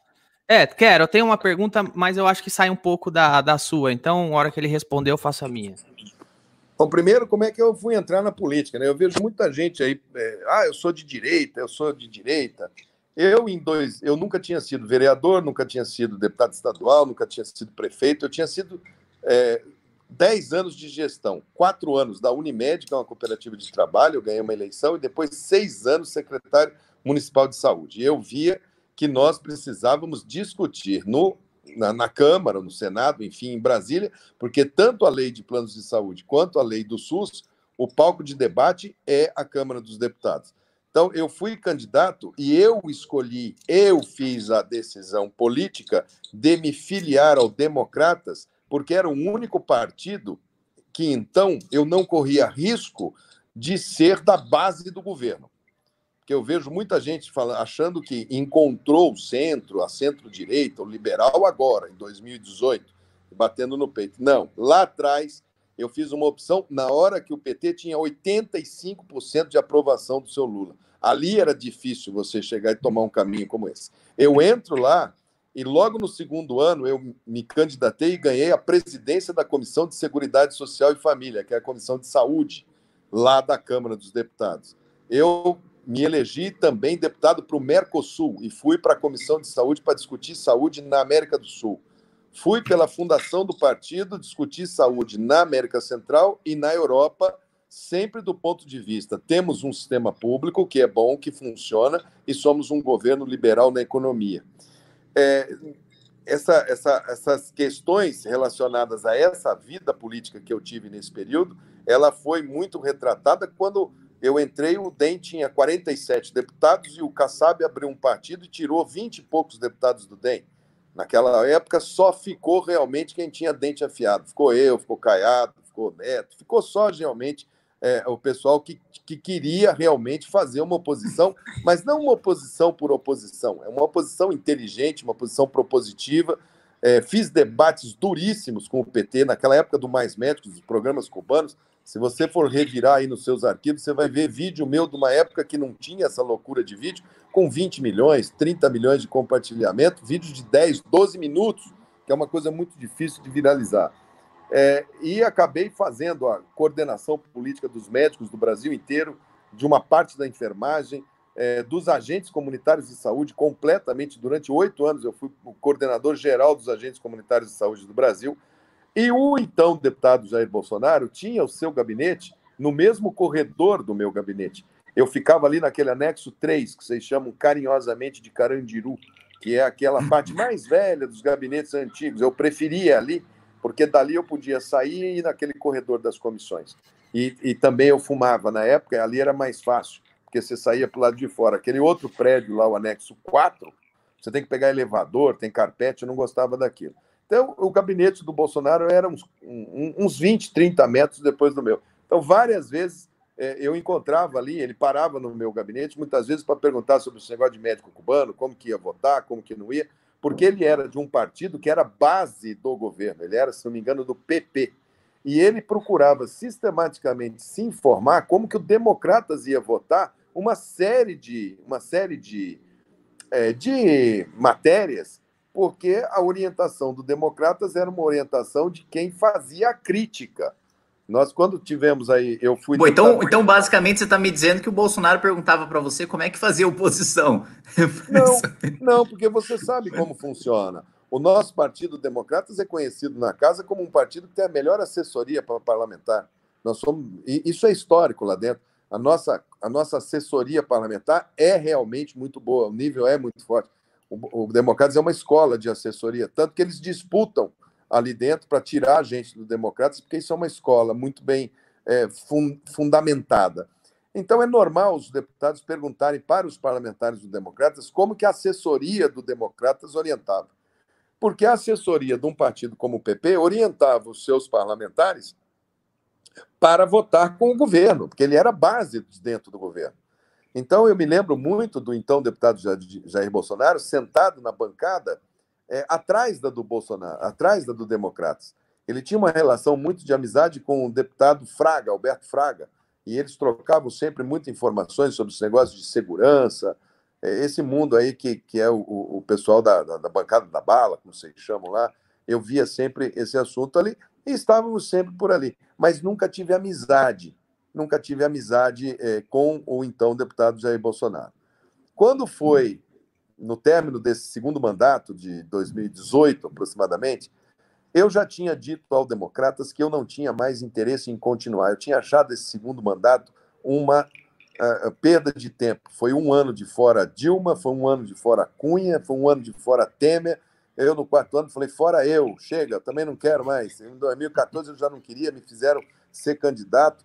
É, quero. Eu tenho uma pergunta, mas eu acho que sai um pouco da, da sua. Então, na hora que ele responder, eu faço a minha. Bom, primeiro, como é que eu fui entrar na política? Né? Eu vejo muita gente aí, é, ah, eu sou de direita, eu sou de direita. Eu, em dois, eu nunca tinha sido vereador, nunca tinha sido deputado estadual, nunca tinha sido prefeito, eu tinha sido é, 10 anos de gestão, quatro anos da Unimed, que é uma cooperativa de trabalho, eu ganhei uma eleição, e depois seis anos secretário municipal de saúde. E eu via que nós precisávamos discutir no, na, na, Câmara, no Senado, enfim, em Brasília, porque tanto a lei de planos de saúde quanto a lei do SUS, o palco de debate é a Câmara dos Deputados. Então, eu fui candidato e eu escolhi, eu fiz a decisão política de me filiar ao Democratas, porque era o único partido que então eu não corria risco de ser da base do governo. Porque eu vejo muita gente falando, achando que encontrou o centro, a centro-direita, o liberal agora, em 2018, batendo no peito. Não, lá atrás eu fiz uma opção na hora que o PT tinha 85% de aprovação do seu Lula. Ali era difícil você chegar e tomar um caminho como esse. Eu entro lá e logo no segundo ano eu me candidatei e ganhei a presidência da Comissão de Seguridade Social e Família, que é a Comissão de Saúde lá da Câmara dos Deputados. Eu me elegi também deputado para o Mercosul e fui para a Comissão de Saúde para discutir saúde na América do Sul. Fui pela fundação do partido discutir saúde na América Central e na Europa, sempre do ponto de vista: temos um sistema público que é bom, que funciona, e somos um governo liberal na economia. É, essa, essa, essas questões relacionadas a essa vida política que eu tive nesse período, ela foi muito retratada quando eu entrei, o DEM tinha 47 deputados e o Kassab abriu um partido e tirou 20 e poucos deputados do DEM. Naquela época só ficou realmente quem tinha dente afiado. Ficou eu, ficou Caiado, ficou Neto, ficou só realmente é, o pessoal que, que queria realmente fazer uma oposição, mas não uma oposição por oposição, é uma oposição inteligente, uma oposição propositiva. É, fiz debates duríssimos com o PT naquela época do Mais Médicos, dos programas cubanos. Se você for revirar aí nos seus arquivos, você vai ver vídeo meu de uma época que não tinha essa loucura de vídeo, com 20 milhões, 30 milhões de compartilhamento, vídeo de 10, 12 minutos, que é uma coisa muito difícil de viralizar. É, e acabei fazendo a coordenação política dos médicos do Brasil inteiro, de uma parte da enfermagem, é, dos agentes comunitários de saúde, completamente. Durante oito anos, eu fui o coordenador geral dos agentes comunitários de saúde do Brasil. E o então deputado Jair Bolsonaro tinha o seu gabinete no mesmo corredor do meu gabinete. Eu ficava ali naquele anexo 3, que vocês chamam carinhosamente de Carandiru, que é aquela parte mais velha dos gabinetes antigos. Eu preferia ali, porque dali eu podia sair e ir naquele corredor das comissões. E, e também eu fumava na época, ali era mais fácil, porque você saía para o lado de fora. Aquele outro prédio lá, o anexo 4, você tem que pegar elevador, tem carpete, eu não gostava daquilo. Então, o gabinete do Bolsonaro era uns, uns 20, 30 metros depois do meu. Então, várias vezes é, eu encontrava ali, ele parava no meu gabinete, muitas vezes para perguntar sobre esse negócio de médico cubano, como que ia votar, como que não ia, porque ele era de um partido que era base do governo, ele era, se não me engano, do PP. E ele procurava sistematicamente se informar como que o Democratas ia votar uma série de, uma série de, é, de matérias porque a orientação do Democratas era uma orientação de quem fazia a crítica. Nós, quando tivemos aí, eu fui. Bom, então, então, basicamente, você está me dizendo que o Bolsonaro perguntava para você como é que fazia oposição. Não, não, porque você sabe como funciona. O nosso Partido Democratas é conhecido na casa como um partido que tem a melhor assessoria para parlamentar. Nós somos, isso é histórico lá dentro. A nossa, a nossa assessoria parlamentar é realmente muito boa, o nível é muito forte o, o Democratas é uma escola de assessoria, tanto que eles disputam ali dentro para tirar a gente do Democratas, porque isso é uma escola muito bem é, fun, fundamentada. Então é normal os deputados perguntarem para os parlamentares do Democratas como que a assessoria do Democratas orientava. Porque a assessoria de um partido como o PP orientava os seus parlamentares para votar com o governo, porque ele era base dentro do governo. Então, eu me lembro muito do então deputado Jair Bolsonaro sentado na bancada é, atrás da do Bolsonaro, atrás da do Democratas. Ele tinha uma relação muito de amizade com o deputado Fraga, Alberto Fraga, e eles trocavam sempre muitas informações sobre os negócios de segurança, é, esse mundo aí que, que é o, o pessoal da, da, da bancada da bala, como vocês chamam lá. Eu via sempre esse assunto ali e estávamos sempre por ali, mas nunca tive amizade nunca tive amizade é, com o então deputado Jair Bolsonaro. Quando foi no término desse segundo mandato, de 2018 aproximadamente, Eu já tinha dito ao Democratas que eu não tinha mais interesse em continuar. Eu tinha achado esse segundo mandato uma uh, perda de tempo. Foi um ano de fora Dilma, foi um ano de fora Cunha, foi um ano de fora Temer. Eu, no quarto ano, falei: fora eu, chega, também não quero mais. Em 2014 eu já não queria, me fizeram ser candidato.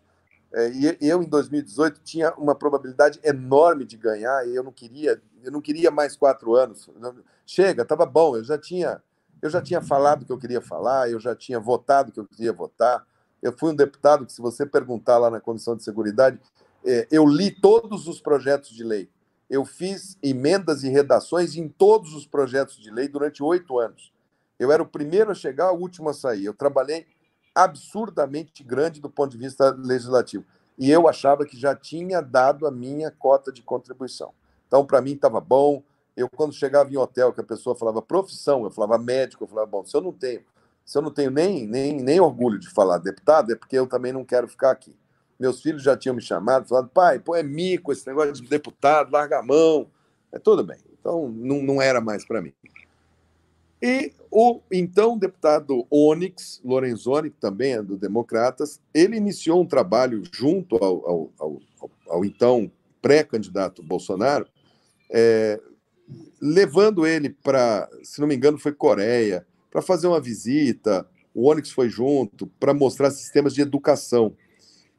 É, e eu, em 2018, tinha uma probabilidade enorme de ganhar e eu não queria, eu não queria mais quatro anos. Chega, estava bom, eu já tinha eu já tinha falado o que eu queria falar, eu já tinha votado o que eu queria votar. Eu fui um deputado que, se você perguntar lá na Comissão de Seguridade, é, eu li todos os projetos de lei. Eu fiz emendas e redações em todos os projetos de lei durante oito anos. Eu era o primeiro a chegar, o último a sair. Eu trabalhei absurdamente grande do ponto de vista legislativo. E eu achava que já tinha dado a minha cota de contribuição. Então, para mim, estava bom, eu, quando chegava em hotel, que a pessoa falava profissão, eu falava médico, eu falava, bom, se eu não tenho, se eu não tenho nem, nem, nem orgulho de falar deputado, é porque eu também não quero ficar aqui. Meus filhos já tinham me chamado, falado, pai, pô, é mico esse negócio de deputado, larga a mão. É tudo bem. Então, não, não era mais para mim. E o então deputado Onyx Lorenzoni, que também é do Democratas, ele iniciou um trabalho junto ao, ao, ao, ao então pré-candidato Bolsonaro, é, levando ele para, se não me engano, foi Coreia, para fazer uma visita. O Onyx foi junto para mostrar sistemas de educação.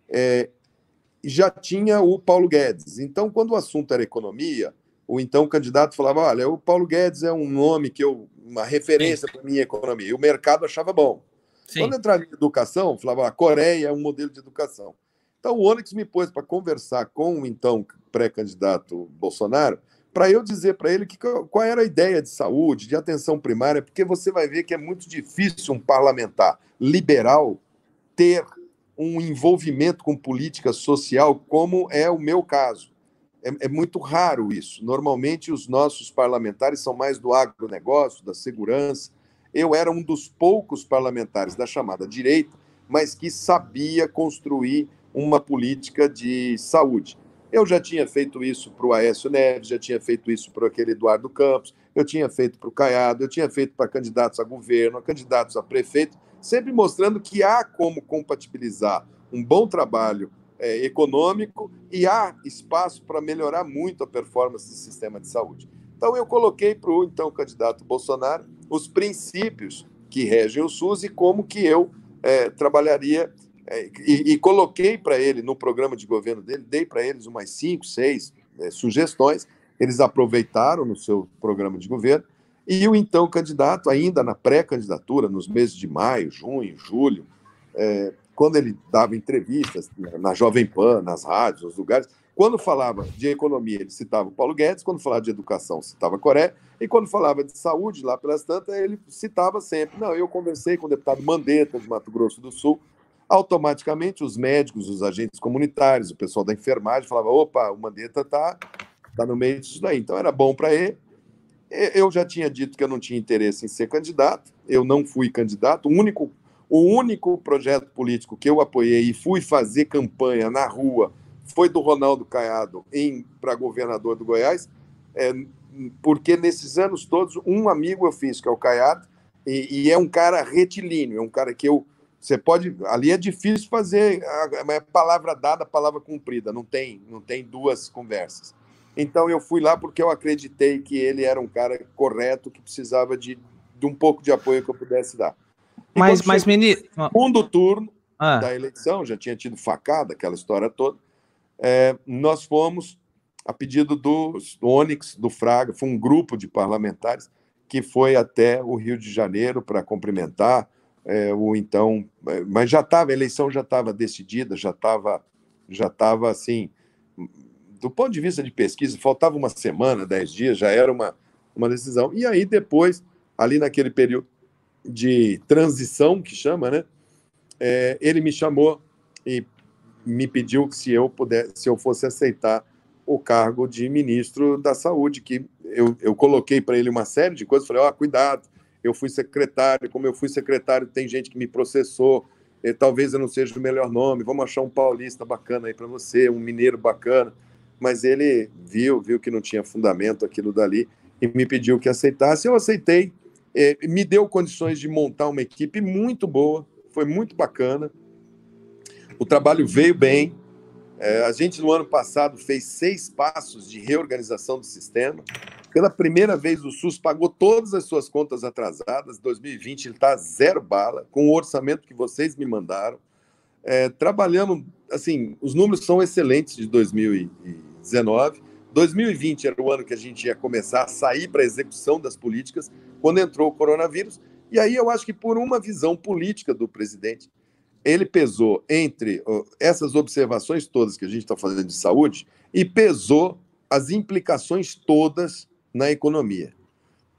É, já tinha o Paulo Guedes. Então, quando o assunto era economia, o então candidato falava: olha, o Paulo Guedes é um nome que eu, uma referência para minha economia. E o mercado achava bom. Sim. Quando entrava em educação, falava: a Coreia é um modelo de educação. Então, o Onyx me pôs para conversar com o então pré-candidato Bolsonaro para eu dizer para ele que, qual era a ideia de saúde, de atenção primária, porque você vai ver que é muito difícil um parlamentar liberal ter um envolvimento com política social, como é o meu caso. É, é, muito raro isso. Normalmente, os nossos parlamentares são mais do agronegócio, da segurança. Eu era um dos poucos parlamentares da chamada direita, mas que sabia construir uma política de saúde. Eu já tinha feito isso para o Aécio Neves, já tinha feito isso para aquele Eduardo Campos, eu tinha feito para o Caiado, eu tinha feito para candidatos a governo, a candidatos a prefeito, sempre mostrando que há como compatibilizar um bom trabalho é, econômico e há espaço para melhorar muito a performance do sistema de saúde. Então, eu coloquei para o então candidato Bolsonaro os princípios que regem o SUS e como que eu é, trabalharia é, e, e, coloquei para ele no programa de governo dele, dei para eles umas cinco, seis é, sugestões, eles aproveitaram no seu programa de governo, e o então candidato, ainda na pré-candidatura, nos meses de maio, junho, julho, é, quando ele dava entrevistas na Jovem Pan, nas rádios, nos lugares, quando falava de economia, ele citava o Paulo Guedes, quando falava de educação, citava a Coreia, e quando falava de saúde, lá pelas tantas, ele citava sempre. Não, eu conversei com o deputado Mandetta, de Mato Grosso do Sul, automaticamente os médicos, os agentes comunitários, o pessoal da enfermagem falava: opa, o Mandetta está tá no meio disso daí. Então era bom para ele. Eu já tinha dito que eu não tinha interesse em ser candidato, eu não fui candidato. O único, o único projeto político que eu apoiei e fui fazer campanha na rua foi do Ronaldo Caiado para governador do Goiás, é, porque nesses anos todos, um amigo eu fiz, que é o Caiado, e, e é um cara retilíneo, é um cara que eu você pode. Ali é difícil fazer a palavra dada, palavra cumprida. Não tem, não tem duas conversas. Então eu fui lá porque eu acreditei que ele era um cara correto, que precisava de, de um pouco de apoio que eu pudesse dar. Mas, mas ministro. Segundo turno ah. da eleição, já tinha tido facada, aquela história toda. É, nós fomos, a pedido do, do Onyx, do Fraga, foi um grupo de parlamentares que foi até o Rio de Janeiro para cumprimentar é, o então, é, mas já estava, a eleição já estava decidida, já estava, já estava assim, do ponto de vista de pesquisa, faltava uma semana, dez dias, já era uma, uma decisão. E aí depois, ali naquele período de transição que chama, né? É, ele me chamou e me pediu que se eu pudesse, se eu fosse aceitar o cargo de ministro da Saúde, que eu, eu coloquei para ele uma série de coisas, falei, ó, oh, cuidado, eu fui secretário, como eu fui secretário, tem gente que me processou, e, talvez eu não seja o melhor nome, vamos achar um paulista bacana aí para você, um mineiro bacana. Mas ele viu, viu que não tinha fundamento aquilo dali e me pediu que aceitasse. Eu aceitei. É, me deu condições de montar uma equipe muito boa, foi muito bacana. O trabalho veio bem. É, a gente, no ano passado, fez seis passos de reorganização do sistema. Pela primeira vez, o SUS pagou todas as suas contas atrasadas. 2020 ele está zero bala, com o orçamento que vocês me mandaram. É, trabalhando, assim, os números são excelentes de 2019. 2020 era o ano que a gente ia começar a sair para a execução das políticas, quando entrou o coronavírus. E aí eu acho que por uma visão política do presidente, ele pesou entre essas observações todas que a gente está fazendo de saúde e pesou as implicações todas na economia.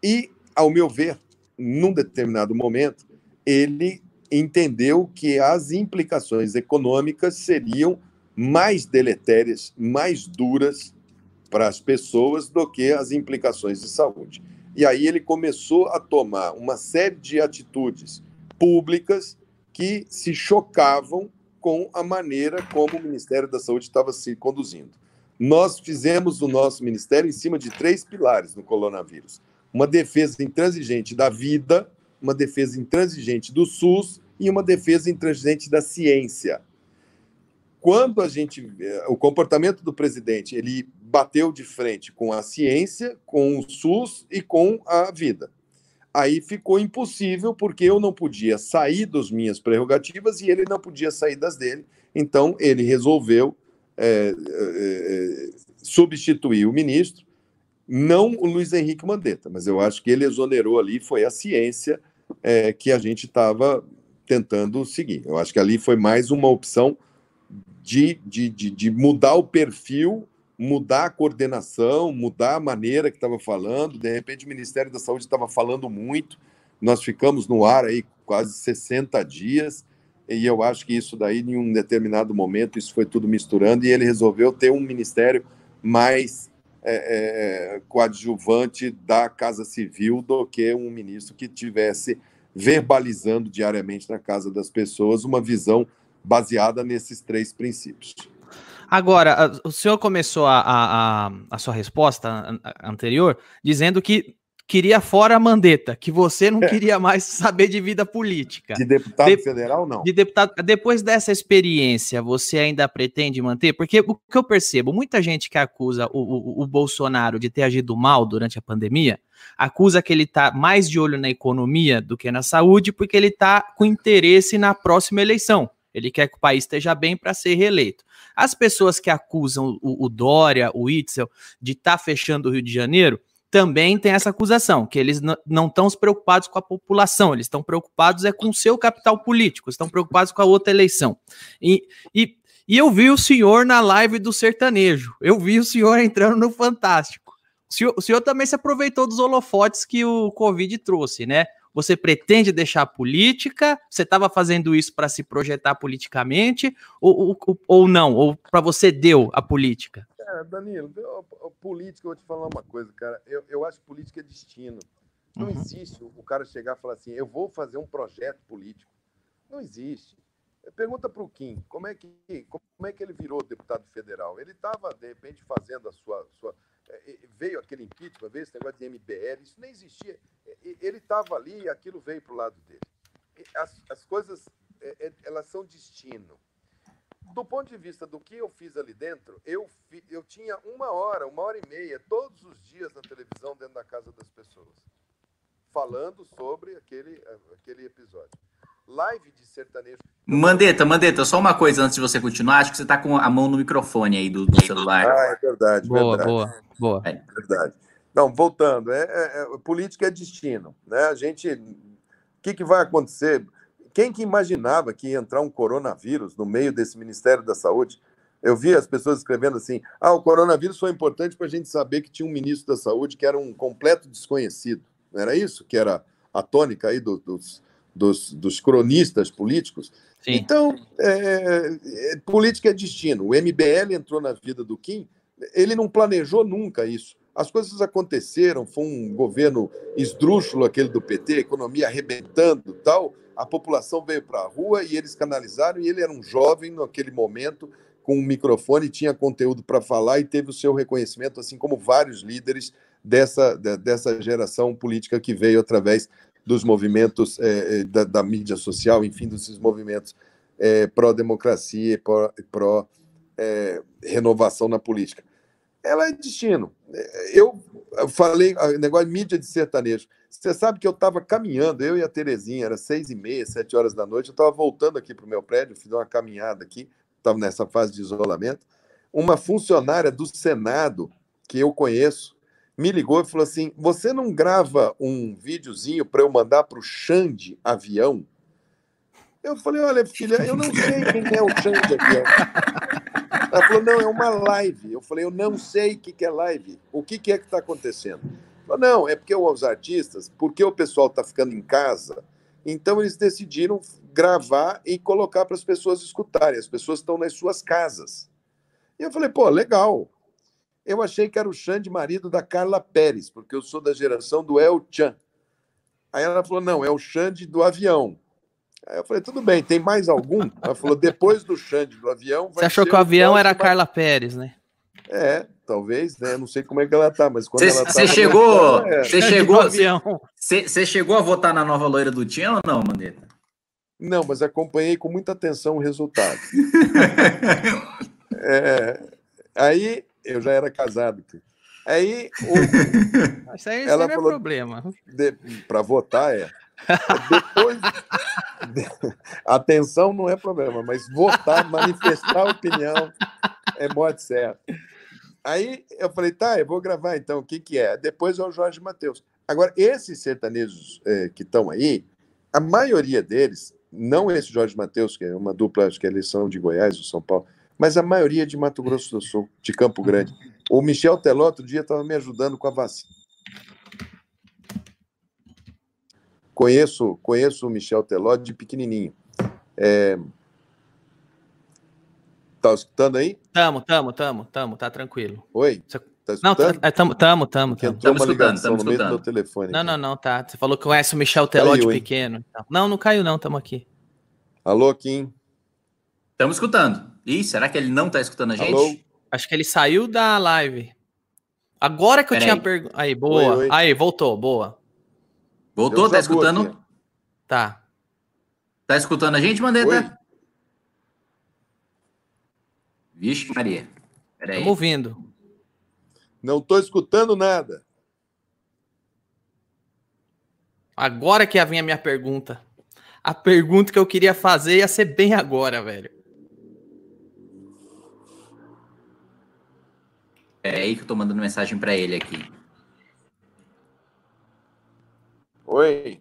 E, ao meu ver, num determinado momento, ele entendeu que as implicações econômicas seriam mais deletérias, mais duras para as pessoas do que as implicações de saúde. E aí ele começou a tomar uma série de atitudes públicas que se chocavam com a maneira como o Ministério da Saúde estava se conduzindo. Nós fizemos o nosso ministério em cima de três pilares no coronavírus: uma defesa intransigente da vida, uma defesa intransigente do SUS e uma defesa intransigente da ciência. Quando a gente, o comportamento do presidente, ele bateu de frente com a ciência, com o SUS e com a vida. Aí ficou impossível porque eu não podia sair das minhas prerrogativas e ele não podia sair das dele. Então ele resolveu é, é, substituir o ministro, não o Luiz Henrique Mandetta, mas eu acho que ele exonerou ali, foi a ciência é, que a gente estava tentando seguir. Eu acho que ali foi mais uma opção de, de, de, de mudar o perfil, mudar a coordenação, mudar a maneira que estava falando. De repente, o Ministério da Saúde estava falando muito, nós ficamos no ar aí quase 60 dias e eu acho que isso daí, em um determinado momento, isso foi tudo misturando e ele resolveu ter um ministério mais é, é, coadjuvante da Casa Civil do que um ministro que tivesse verbalizando diariamente na casa das pessoas uma visão baseada nesses três princípios. Agora, o senhor começou a, a, a, sua resposta anterior dizendo que queria fora a Mandetta, que você não é. queria mais saber de vida política. De deputado de, federal, não. De deputado. Depois dessa experiência, você ainda pretende manter? Porque o que eu percebo, muita gente que acusa o, o, o Bolsonaro de ter agido mal durante a pandemia, acusa que ele está mais de olho na economia do que na saúde, porque ele está com interesse na próxima eleição. Ele quer que o país esteja bem para ser reeleito. As pessoas que acusam o, o Dória, o Itzel, de estar tá fechando o Rio de Janeiro, também tem essa acusação, que eles não estão preocupados com a população, eles estão preocupados é com o seu capital político, estão preocupados com a outra eleição. E, e, e eu vi o senhor na live do sertanejo, eu vi o senhor entrando no Fantástico. O senhor, o senhor também se aproveitou dos holofotes que o Covid trouxe, né? Você pretende deixar a política? Você estava fazendo isso para se projetar politicamente? Ou, ou, ou não? Ou para você deu a política? É, Danilo, política, eu vou te falar uma coisa, cara. Eu, eu acho que política é destino. Não uhum. existe o cara chegar e falar assim, eu vou fazer um projeto político. Não existe. Pergunta para o Kim, como é, que, como é que ele virou deputado federal? Ele estava, de repente, fazendo a sua, sua. É, veio aquele impeachment, veio esse negócio de MBL, isso nem existia. Ele estava ali e aquilo veio para o lado dele. As, as coisas, é, elas são destino do ponto de vista do que eu fiz ali dentro, eu, fi, eu tinha uma hora, uma hora e meia, todos os dias na televisão, dentro da casa das pessoas, falando sobre aquele, aquele episódio. Live de sertanejo. Mandeta, Mandeta, só uma coisa antes de você continuar. Acho que você está com a mão no microfone aí do, do celular. Ah, é verdade. Boa, verdade. boa, boa. É verdade. Não, voltando, é, é, é, política é destino. Né? A gente. O que, que vai acontecer? Quem que imaginava que ia entrar um coronavírus no meio desse Ministério da Saúde? Eu vi as pessoas escrevendo assim: ah, o coronavírus foi importante para a gente saber que tinha um ministro da Saúde que era um completo desconhecido. Não era isso que era a tônica aí do, dos, dos, dos, cronistas políticos? Sim. Então, é, é, política é destino. O MBL entrou na vida do Kim, ele não planejou nunca isso. As coisas aconteceram, foi um governo esdrúxulo aquele do PT, economia arrebentando tal a população veio para a rua e eles canalizaram, e ele era um jovem naquele momento, com um microfone, tinha conteúdo para falar e teve o seu reconhecimento, assim como vários líderes dessa, dessa geração política que veio através dos movimentos é, da, da, mídia social, enfim, desses movimentos é, pró-democracia e pró-renovação é, na política. Ela é destino. Eu falei, negócio de mídia de sertanejo. Você sabe que eu estava caminhando, eu e a Terezinha, era seis e meia, sete horas da noite, eu estava voltando aqui para o meu prédio, fiz uma caminhada aqui, estava nessa fase de isolamento. Uma funcionária do Senado, que eu conheço, me ligou e falou assim: Você não grava um videozinho para eu mandar para o Xande Avião? Eu falei: Olha, filha, eu não sei quem é o Xande Avião. Ela falou: Não, é uma live. Eu falei: Eu não sei o que é live. O que é que está acontecendo? Falou, não, é porque os artistas, porque o pessoal está ficando em casa, então eles decidiram gravar e colocar para as pessoas escutarem. As pessoas estão nas suas casas. E eu falei, pô, legal. Eu achei que era o Xande, marido da Carla Pérez, porque eu sou da geração do El Chan. Aí ela falou, não, é o Xande do avião. Aí eu falei, tudo bem, tem mais algum? Ela falou, depois do Xande do avião. Você achou que o avião era a Carla Pérez, né? É, talvez, né? Não sei como é que ela tá, mas quando cê, ela tá. Você chegou. Você chegou. Você chegou a votar na nova loira do Tião ou não, Mandetta? Não, mas acompanhei com muita atenção o resultado. é, aí eu já era casado. Aí. O, isso aí, ela não é falou, problema. Para votar é. Depois. De, atenção não é problema, mas votar, manifestar opinião é morte certa. Aí eu falei, tá, eu vou gravar então, o que, que é? Depois é o Jorge Matheus. Agora, esses sertanejos é, que estão aí, a maioria deles, não esse Jorge Matheus, que é uma dupla, acho que é eleição de Goiás ou São Paulo, mas a maioria de Mato Grosso do Sul, de Campo Grande. O Michel Teló, outro dia, estava me ajudando com a vacina. Conheço, conheço o Michel Teló de pequenininho. É, Tá escutando aí? Tamo, tamo, tamo, tamo, tá tranquilo. Oi? Você tá escutando? Não, tá, é, tamo, tamo, tamo. Tamo uma ligação no meio do meu telefone. Não, não, não, tá. Você falou que conhece o Michel Teló de pequeno. Então. Não, não caiu não, tamo aqui. Alô, Kim? Estamos escutando. Ih, será que ele não tá escutando a gente? Alô? Acho que ele saiu da live. Agora que eu Pera tinha perguntado. Aí, boa. Oi, oi. Aí, voltou, boa. Voltou? Tá escutando? Aqui. Tá. Tá escutando a gente, Mandetta? Oi? Vixe, Maria. Estamos ouvindo. Não estou escutando nada. Agora que vinha a minha pergunta. A pergunta que eu queria fazer ia ser bem agora, velho. É aí que eu tô mandando mensagem para ele aqui. Oi.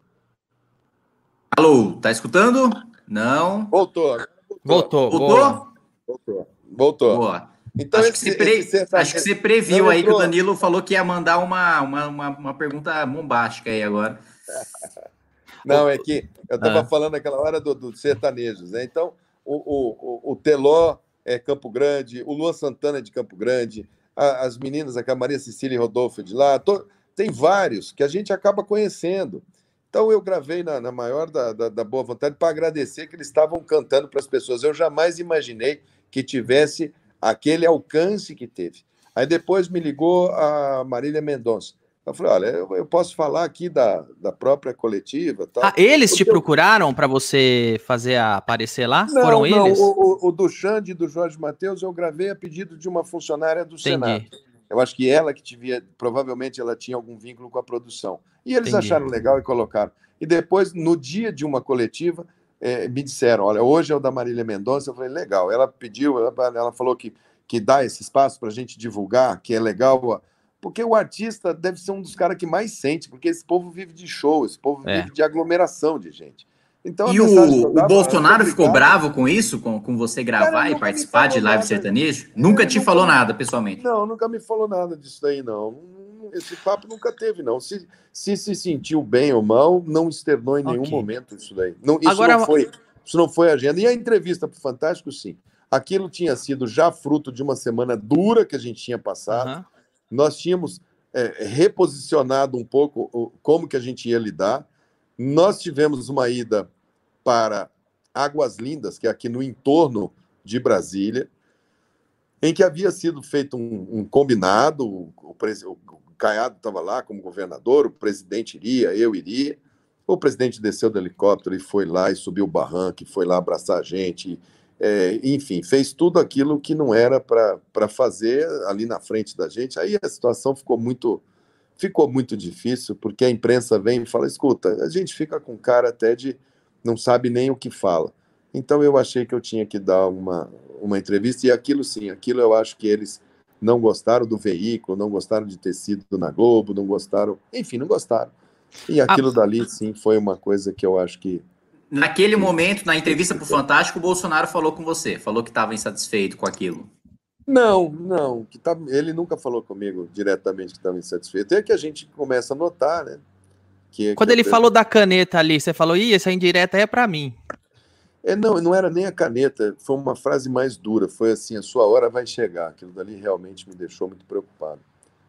Alô, tá escutando? Não. Voltou. Voltou. Voltou? Voltou. Voltou. Boa. Então, acho, esse, que, você pre... acho que você previu aí que o Danilo falou que ia mandar uma, uma, uma, uma pergunta bombástica aí agora. Não, é que eu estava ah. falando naquela hora dos do sertanejos, né? Então, o, o, o Teló é Campo Grande, o Luan Santana é de Campo Grande, a, as meninas, a Maria Cecília e Rodolfo de lá, to, tem vários que a gente acaba conhecendo. Então, eu gravei na, na maior da, da, da boa vontade para agradecer que eles estavam cantando para as pessoas. Eu jamais imaginei que tivesse aquele alcance que teve. Aí depois me ligou a Marília Mendonça. Eu falei, olha, eu, eu posso falar aqui da, da própria coletiva. Tá? Ah, eles Porque te procuraram para você fazer a, aparecer lá? Não, Foram não, eles? O, o, o do Xande e do Jorge Matheus eu gravei a pedido de uma funcionária do Entendi. Senado. Eu acho que ela que tivia, provavelmente ela tinha algum vínculo com a produção. E eles Entendi. acharam legal e colocaram. E depois, no dia de uma coletiva, é, me disseram: olha, hoje é o da Marília Mendonça. Eu falei: legal. Ela pediu, ela, ela falou que, que dá esse espaço para a gente divulgar, que é legal. Porque o artista deve ser um dos caras que mais sente, porque esse povo vive de show, esse povo é. vive de aglomeração de gente. Então, e o, o Bolsonaro ficou bravo com isso, com, com você gravar cara, e participar de live sertanejo? Nunca te nunca falou nada, pessoalmente? Não, nunca me falou nada disso aí, não esse papo nunca teve, não. Se, se se sentiu bem ou mal, não externou em nenhum okay. momento isso daí. Não, isso, Agora... não foi, isso não foi agenda. E a entrevista para o Fantástico, sim. Aquilo tinha sido já fruto de uma semana dura que a gente tinha passado. Uhum. Nós tínhamos é, reposicionado um pouco o, como que a gente ia lidar. Nós tivemos uma ida para Águas Lindas, que é aqui no entorno de Brasília. em que havia sido feito um, um combinado, o, o, o Caiado estava lá como governador, o presidente iria, eu iria, o presidente desceu do helicóptero e foi lá e subiu o barranco, foi lá abraçar a gente, é, enfim, fez tudo aquilo que não era para fazer ali na frente da gente. Aí a situação ficou muito, ficou muito difícil, porque a imprensa vem e fala: escuta, a gente fica com cara até de não sabe nem o que fala. Então eu achei que eu tinha que dar uma, uma entrevista, e aquilo sim, aquilo eu acho que eles não gostaram do veículo, não gostaram de ter sido na Globo, não gostaram, enfim, não gostaram. E aquilo ah, dali, sim, foi uma coisa que eu acho que Naquele momento, na entrevista para o Fantástico, o Bolsonaro falou com você, falou que estava insatisfeito com aquilo. Não, não, que tá, ele nunca falou comigo diretamente que estava insatisfeito. É que a gente começa a notar, né? Que, Quando que ele falou da caneta ali, você falou, ih, essa indireta é para mim. É, não, não era nem a caneta, foi uma frase mais dura, foi assim, a sua hora vai chegar. Aquilo dali realmente me deixou muito preocupado.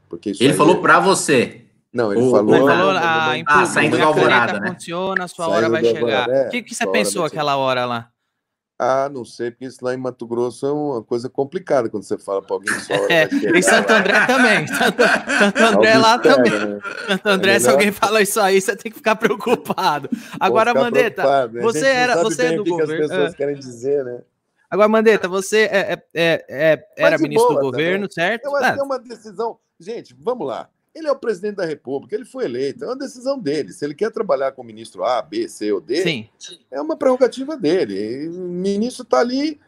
Porque ele falou para você. Não, ele o, falou. Ele falou a, a, ah, saindo da alvorada, né? funciona, a sua Saindo hora vai chegar. É, o que, que você pensou aquela hora lá? Ah, não sei, porque isso lá em Mato Grosso é uma coisa complicada quando você fala para alguém hora é, chegar. Em Santo André também. Santo, Santo André lá pega, também. Né? Santo André, é se alguém fala isso aí, você tem que ficar preocupado. Agora, Mandetta, né? você era. Você é do que governo. as pessoas é. querem dizer, né? Agora, Mandetta, você é, é, é, é era ministro do governo, também. certo? Eu acho que é uma decisão. Gente, vamos lá. Ele é o presidente da República, ele foi eleito, é uma decisão dele. Se ele quer trabalhar com o ministro A, B, C ou D, Sim. é uma prerrogativa dele. O ministro está ali.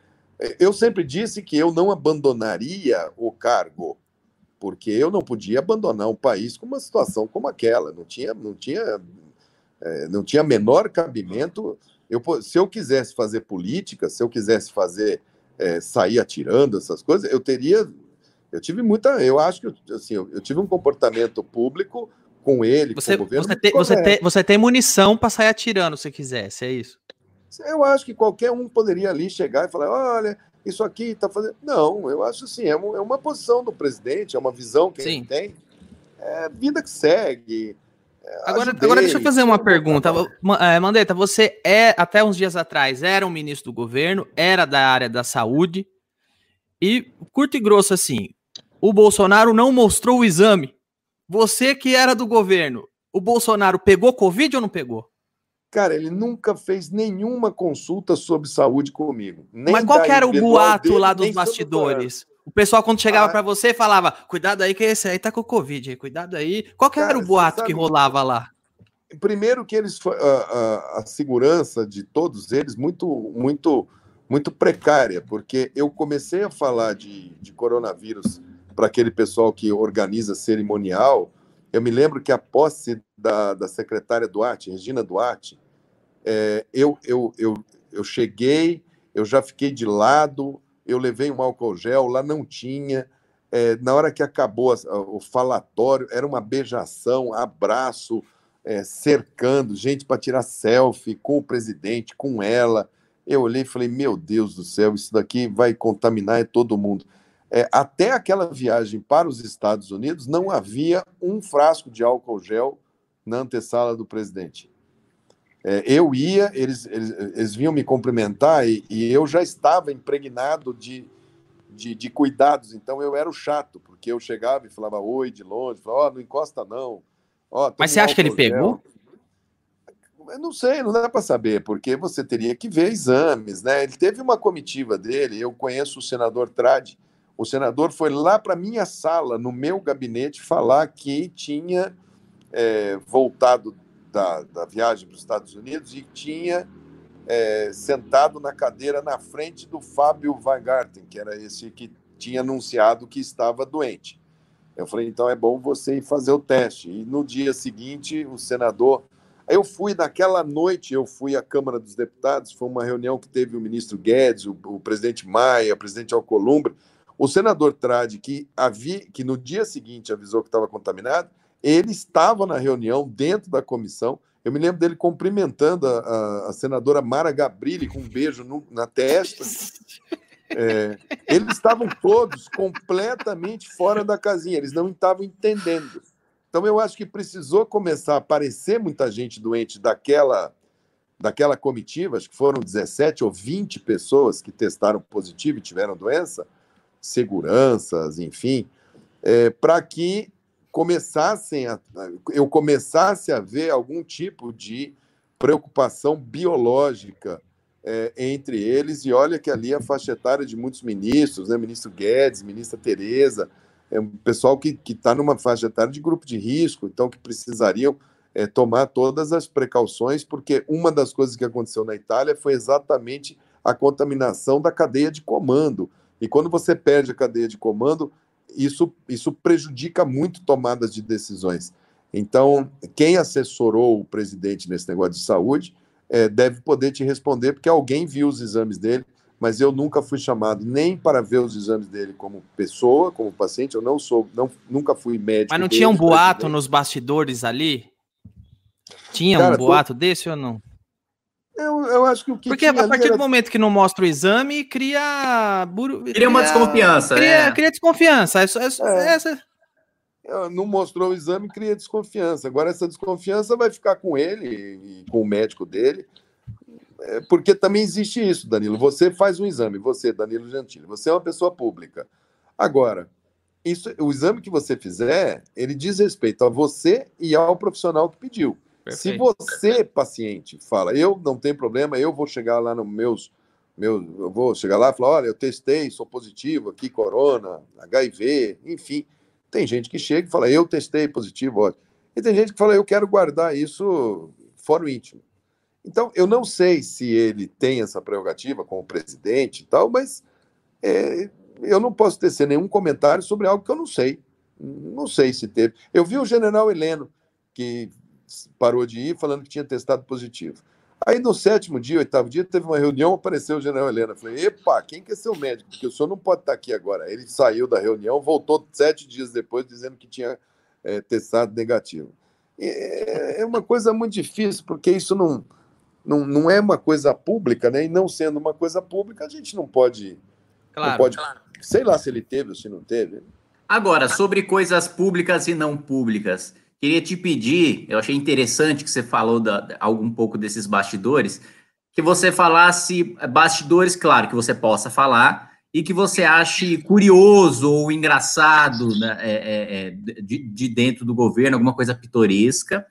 Eu sempre disse que eu não abandonaria o cargo, porque eu não podia abandonar um país com uma situação como aquela. Não tinha, não tinha, é, não tinha menor cabimento. Eu, se eu quisesse fazer política, se eu quisesse fazer é, sair atirando essas coisas, eu teria eu tive muita. Eu acho que assim, eu, eu tive um comportamento público com ele, você, com o governo. Você, te, você, você tem munição para sair atirando se quisesse, é isso? Eu acho que qualquer um poderia ali chegar e falar: olha, isso aqui está fazendo. Não, eu acho assim, é, uma, é uma posição do presidente, é uma visão que Sim. ele tem. É vida que segue. É, agora, agora deixa eu fazer uma pergunta. É, Mandetta, você é, até uns dias atrás, era um ministro do governo, era da área da saúde, e curto e grosso assim, o Bolsonaro não mostrou o exame. Você que era do governo, o Bolsonaro pegou Covid ou não pegou? Cara, ele nunca fez nenhuma consulta sobre saúde comigo. Mas qual que era o boato dele, lá dos bastidores? O pessoal, quando chegava ah, para você, falava: cuidado aí, que esse aí tá com Covid, cuidado aí. Qual que cara, era o boato que rolava lá? Primeiro que eles a, a, a, segurança de todos eles muito muito muito precária, porque eu comecei a falar de, de coronavírus para aquele pessoal que organiza cerimonial, eu me lembro que a posse da, da secretária Duarte, Regina Duarte, é, eu, eu, eu, eu cheguei, eu já fiquei de lado, eu levei um álcool gel, lá não tinha. É, na hora que acabou o falatório, era uma beijação, abraço, é, cercando, gente para tirar selfie com o presidente, com ela. Eu olhei e falei: Meu Deus do céu, isso daqui vai contaminar todo mundo é, até aquela viagem para os Estados Unidos, não havia um frasco de álcool gel na antessala do presidente. É, eu ia, eles, eles, eles, vinham me cumprimentar e, e eu já estava impregnado de, de, de, cuidados, então eu era o chato, porque eu chegava e falava oi de longe, falava, ó, oh, não encosta não. Oh, Mas você acha que ele pegou? Eu não sei, não dá para saber, porque você teria que ver exames, né? Ele teve uma comitiva dele, eu conheço o senador Trade, o senador foi lá para minha sala, no meu gabinete, falar que tinha é, voltado da, da viagem para os Estados Unidos e tinha é, sentado na cadeira na frente do Fábio Weingarten, que era esse que tinha anunciado que estava doente. Eu falei, então é bom você ir fazer o teste. E no dia seguinte, o senador. Eu fui, naquela noite, eu fui à Câmara dos Deputados, foi uma reunião que teve o ministro Guedes, o, o presidente Maia, o presidente Alcolumbre, o senador Trade, que, que no dia seguinte avisou que estava contaminado, ele estava na reunião dentro da comissão. Eu me lembro dele cumprimentando a, a, a senadora Mara Gabrilli com um beijo no, na testa. É, eles estavam todos completamente fora da casinha, eles não estavam entendendo. Então eu acho que precisou começar a aparecer muita gente doente daquela daquela comitiva, acho que foram 17 ou 20 pessoas que testaram positivo e tiveram doença, seguranças, enfim, é, para que começassem a, eu começasse a ver algum tipo de preocupação biológica é, entre eles, e olha que ali a faixa etária de muitos ministros, né, ministro Guedes, ministra Tereza, é um pessoal que está numa faixa etária de grupo de risco, então que precisariam é, tomar todas as precauções, porque uma das coisas que aconteceu na Itália foi exatamente a contaminação da cadeia de comando. E quando você perde a cadeia de comando, isso, isso prejudica muito tomadas de decisões. Então, quem assessorou o presidente nesse negócio de saúde é, deve poder te responder, porque alguém viu os exames dele, mas eu nunca fui chamado nem para ver os exames dele como pessoa, como paciente, eu não sou, não, nunca fui médico. Mas não tinha um boato presidente. nos bastidores ali? Tinha Cara, um boato tô... desse ou não? Eu, eu acho que o que. Porque a partir era... do momento que não mostra o exame, cria. Cria, cria uma desconfiança. Cria, é. cria desconfiança. É, é, é. Essa... Não mostrou o exame, cria desconfiança. Agora, essa desconfiança vai ficar com ele e com o médico dele. É, porque também existe isso, Danilo. Você faz um exame, você, Danilo Gentili, você é uma pessoa pública. Agora, isso, o exame que você fizer, ele diz respeito a você e ao profissional que pediu. Se você, paciente, fala, eu não tenho problema, eu vou chegar lá no meus, meus eu vou chegar lá e falar, olha, eu testei, sou positivo aqui, corona, HIV, enfim. Tem gente que chega e fala, eu testei positivo, ótimo. E tem gente que fala, eu quero guardar isso fora o íntimo. Então, eu não sei se ele tem essa prerrogativa como presidente e tal, mas é, eu não posso tecer nenhum comentário sobre algo que eu não sei. Não sei se teve. Eu vi o general Heleno, que parou de ir falando que tinha testado positivo. Aí no sétimo dia, oitavo dia, teve uma reunião, apareceu o general Helena. Falei, epa, quem que é seu médico? Porque o senhor não pode estar aqui agora. Ele saiu da reunião, voltou sete dias depois dizendo que tinha é, testado negativo. É, é uma coisa muito difícil, porque isso não, não, não é uma coisa pública, né? E não sendo uma coisa pública, a gente não pode. Claro, não pode claro. Sei lá se ele teve ou se não teve. Agora, sobre coisas públicas e não públicas. Queria te pedir, eu achei interessante que você falou da, um pouco desses bastidores, que você falasse bastidores, claro, que você possa falar, e que você ache curioso ou engraçado né, é, é, de, de, dentro do governo, alguma coisa pitoresca.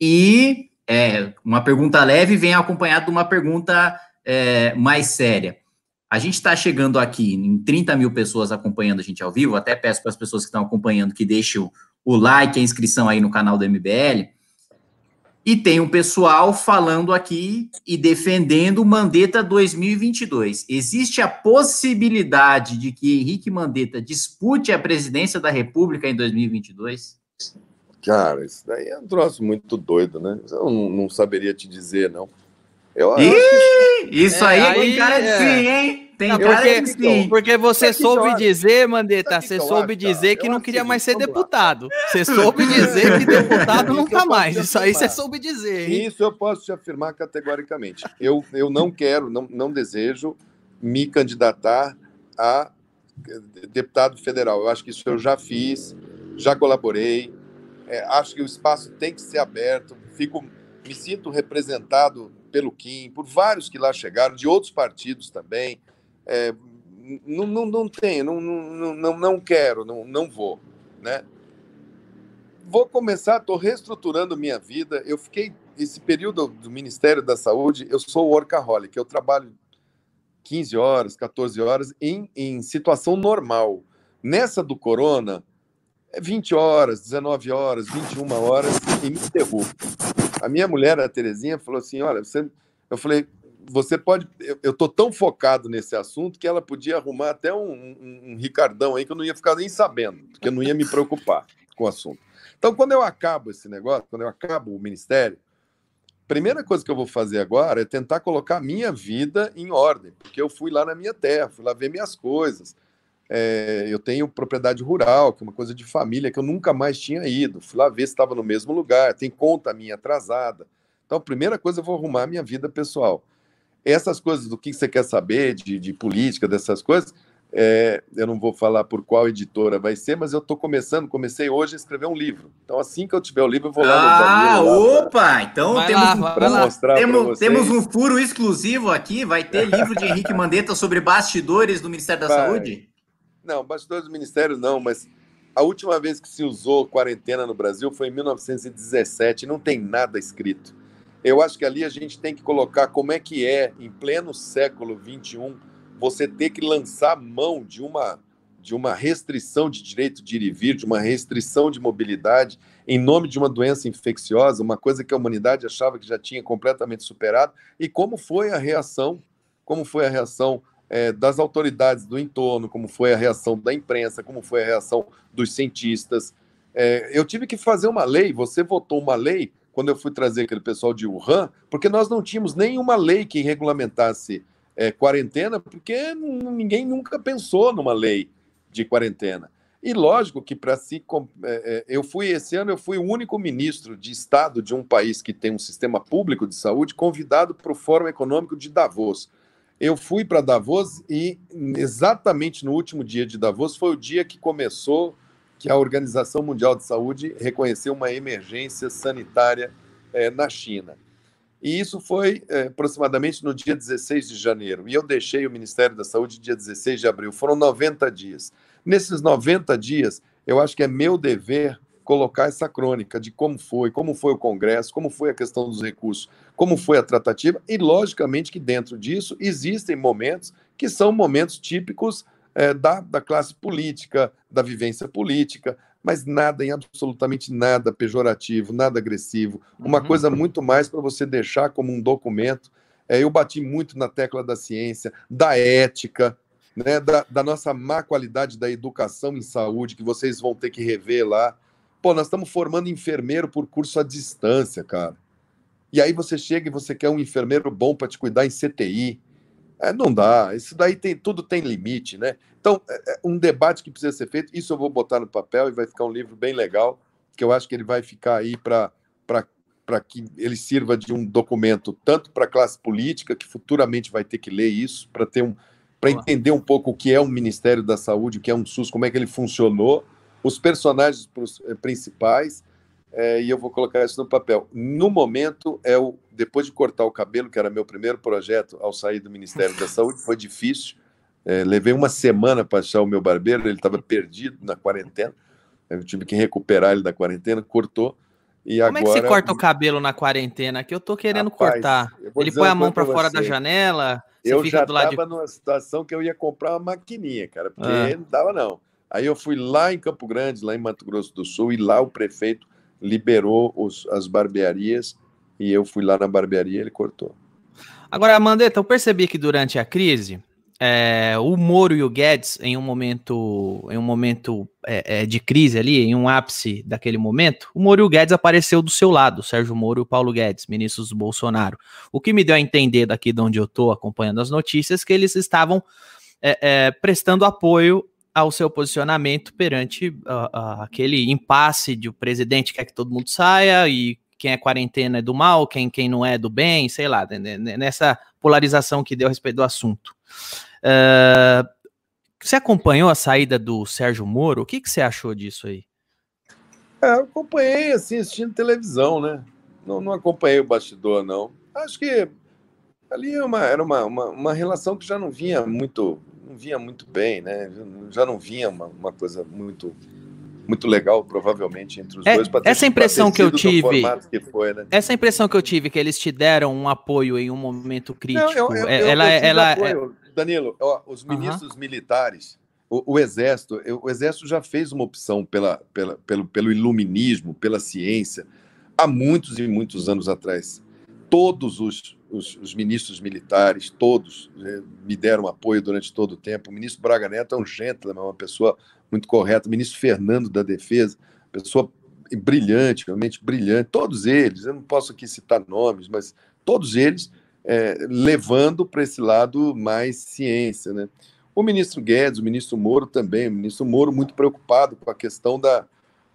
E é, uma pergunta leve vem acompanhada de uma pergunta mais séria. A gente está chegando aqui em 30 mil pessoas acompanhando a gente ao vivo, até peço para as pessoas que estão acompanhando que deixem o like, a inscrição aí no canal do MBL. E tem um pessoal falando aqui e defendendo o Mandetta 2022. Existe a possibilidade de que Henrique Mandetta dispute a presidência da República em 2022? Cara, isso daí é um troço muito doido, né? Eu não, não saberia te dizer, não. Eu, Ih, que... Isso é, aí, aí tem cara de é... sim, hein? Tem não, porque, sim. porque você soube joga. dizer, Mandetta, você soube dizer que não queria mais ser deputado. Você soube dizer que deputado nunca mais. Isso aí você soube dizer. Hein? Isso eu posso te afirmar categoricamente. Eu, eu não quero, não, não desejo me candidatar a deputado federal. Eu acho que isso eu já fiz, já colaborei. É, acho que o espaço tem que ser aberto. Fico, me sinto representado pelo Kim, por vários que lá chegaram, de outros partidos também. É, não, não, não tenho, não, não, não, quero, não, não vou, né? Vou começar, estou reestruturando minha vida. Eu fiquei, esse período do Ministério da Saúde, eu sou workaholic, eu trabalho 15 horas, 14 horas em, em situação normal. Nessa do corona, é 20 horas, 19 horas, 21 horas e me interrompo. A minha mulher, a Terezinha, falou assim: Olha, você. Eu falei, você pode. Eu estou tão focado nesse assunto que ela podia arrumar até um, um, um, Ricardão aí que eu não ia ficar nem sabendo, porque eu não ia me preocupar com o assunto. Então, quando eu acabo esse negócio, quando eu acabo o ministério, a primeira coisa que eu vou fazer agora é tentar colocar a minha vida em ordem, porque eu fui lá na minha terra, fui lá ver minhas coisas. É, eu tenho propriedade rural, que é uma coisa de família que eu nunca mais tinha ido. Fui lá ver se estava no mesmo lugar, tem conta minha atrasada. Então, a primeira coisa, eu vou arrumar a minha vida pessoal essas coisas do que você quer saber de, de política, dessas coisas, é, eu não vou falar por qual editora vai ser, mas eu estou começando, comecei hoje a escrever um livro. Então, assim que eu tiver o livro, eu vou lá ah, no Ah, opa! Então temos, lá, um, mostrar temos, temos um furo exclusivo aqui. Vai ter livro de Henrique Mandetta sobre bastidores do Ministério da vai. Saúde? Não, bastidores do Ministério não, mas a última vez que se usou quarentena no Brasil foi em 1917, não tem nada escrito. Eu acho que ali a gente tem que colocar como é que é, em pleno século XXI, você ter que lançar mão de uma, de uma restrição de direito de ir e vir, de uma restrição de mobilidade, em nome de uma doença infecciosa, uma coisa que a humanidade achava que já tinha completamente superado, e como foi a reação, como foi a reação é, das autoridades do entorno, como foi a reação da imprensa, como foi a reação dos cientistas. É, eu tive que fazer uma lei, você votou uma lei quando eu fui trazer aquele pessoal de Wuhan, porque nós não tínhamos nenhuma lei que regulamentasse é, quarentena, porque ninguém nunca pensou numa lei de quarentena. E lógico que para si, é, é, eu fui esse ano, eu fui o único ministro de Estado de um país que tem um sistema público de saúde convidado para o Fórum Econômico de Davos. Eu fui para Davos e exatamente no último dia de Davos foi o dia que começou que a Organização Mundial de Saúde reconheceu uma emergência sanitária é, na China. E isso foi é, aproximadamente no dia 16 de janeiro. E eu deixei o Ministério da Saúde dia 16 de abril. Foram 90 dias. Nesses 90 dias, eu acho que é meu dever colocar essa crônica de como foi, como foi o Congresso, como foi a questão dos recursos, como foi a tratativa, e logicamente que dentro disso existem momentos que são momentos típicos é, da, da classe política, da vivência política, mas nada, em absolutamente nada pejorativo, nada agressivo, uma uhum. coisa muito mais para você deixar como um documento. É, eu bati muito na tecla da ciência, da ética, né, da, da, nossa má qualidade da educação em saúde, que vocês vão ter que rever lá. Pô, nós estamos formando enfermeiro por curso à distância, cara. E aí você chega e você quer um enfermeiro bom para te cuidar em CTI. É, não dá. Isso daí tem tudo tem limite, né? Então, é, é um debate que precisa ser feito. Isso eu vou botar no papel e vai ficar um livro bem legal, que eu acho que ele vai ficar aí para para que ele sirva de um documento tanto para a classe política que futuramente vai ter que ler isso para ter um para entender um pouco o que é o Ministério da Saúde, o que é um SUS, como é que ele funcionou os personagens eh, principais, é, e eu vou colocar isso no papel. No momento, é o depois de cortar o cabelo, que era meu primeiro projeto ao sair do Ministério da Saúde, foi difícil. É, levei uma semana para achar o meu barbeiro, ele estava perdido na quarentena. Eu tive que recuperar ele da quarentena, cortou. E Como agora... é que você corta o cabelo na quarentena? Que eu tô querendo Rapaz, cortar. Ele põe a mão para fora da janela. eu já estava de... numa situação que eu ia comprar uma maquininha, cara, porque ah. não dava não. Aí eu fui lá em Campo Grande, lá em Mato Grosso do Sul, e lá o prefeito liberou os, as barbearias e eu fui lá na barbearia e ele cortou. Agora, Mandetta, eu percebi que durante a crise, é, o Moro e o Guedes, em um momento, em um momento é, é, de crise ali, em um ápice daquele momento, o Moro e o Guedes apareceu do seu lado, Sérgio Moro e o Paulo Guedes, ministros do Bolsonaro. O que me deu a entender daqui de onde eu estou acompanhando as notícias, que eles estavam é, é, prestando apoio ao seu posicionamento perante uh, uh, aquele impasse de o presidente quer que todo mundo saia e quem é quarentena é do mal, quem, quem não é do bem, sei lá, nessa polarização que deu a respeito do assunto. Uh, você acompanhou a saída do Sérgio Moro? O que, que você achou disso aí? É, acompanhei assim, assistindo televisão, né? Não, não acompanhei o bastidor, não. Acho que ali é uma, era uma, uma, uma relação que já não vinha muito não vinha muito bem, né? Já não vinha uma, uma coisa muito muito legal, provavelmente, entre os é, dois. Essa impressão que eu tive. Que foi, né? Essa impressão que eu tive, que eles te deram um apoio em um momento crítico. Não, eu, eu, é, ela, eu ela, apoio. É... Danilo, ó, os ministros militares, o, o, Exército, o Exército já fez uma opção pela, pela, pelo, pelo iluminismo, pela ciência, há muitos e muitos anos atrás. Todos os os, os ministros militares, todos né, me deram apoio durante todo o tempo. O ministro Braga Neto é um gentleman, uma pessoa muito correta. Ministro Fernando da Defesa, pessoa brilhante, realmente brilhante. Todos eles, eu não posso aqui citar nomes, mas todos eles é, levando para esse lado mais ciência. Né? O ministro Guedes, o ministro Moro também, o ministro Moro muito preocupado com a questão da,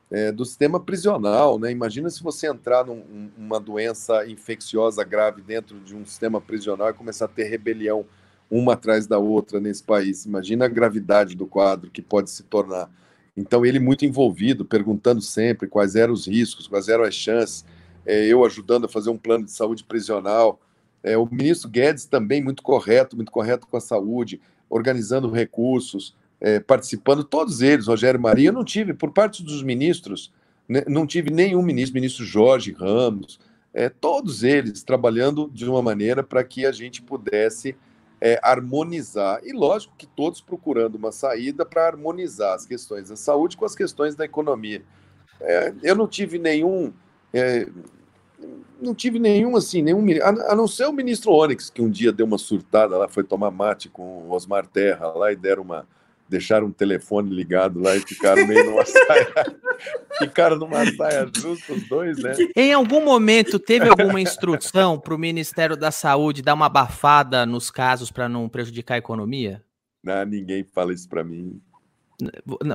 é, do sistema prisional. Né? Imagina se você entrar numa num, doença infecciosa grave dentro de um sistema prisional e começar a ter rebelião uma atrás da outra nesse país. Imagina a gravidade do quadro que pode se tornar. Então, ele muito envolvido, perguntando sempre quais eram os riscos, quais eram as chances, é, eu ajudando a fazer um plano de saúde prisional. É, o ministro Guedes também muito correto, muito correto com a saúde, organizando recursos, é, participando, todos eles, Rogério Maria, eu não tive, por parte dos ministros, né, não tive nenhum ministro, ministro Jorge Ramos, é, todos eles trabalhando de uma maneira para que a gente pudesse é, harmonizar. E lógico que todos procurando uma saída para harmonizar as questões da saúde com as questões da economia. É, eu não tive nenhum. É, não tive nenhum assim, nenhum. A, não ser o ministro Onyx, que um dia deu uma surtada lá, foi tomar mate com o Osmar Terra lá e deram uma deixaram um telefone ligado lá e ficaram meio numa saia. ficaram numa saia justa os dois, né? Em algum momento teve alguma instrução para o Ministério da Saúde dar uma abafada nos casos para não prejudicar a economia? Não, ninguém fala isso para mim.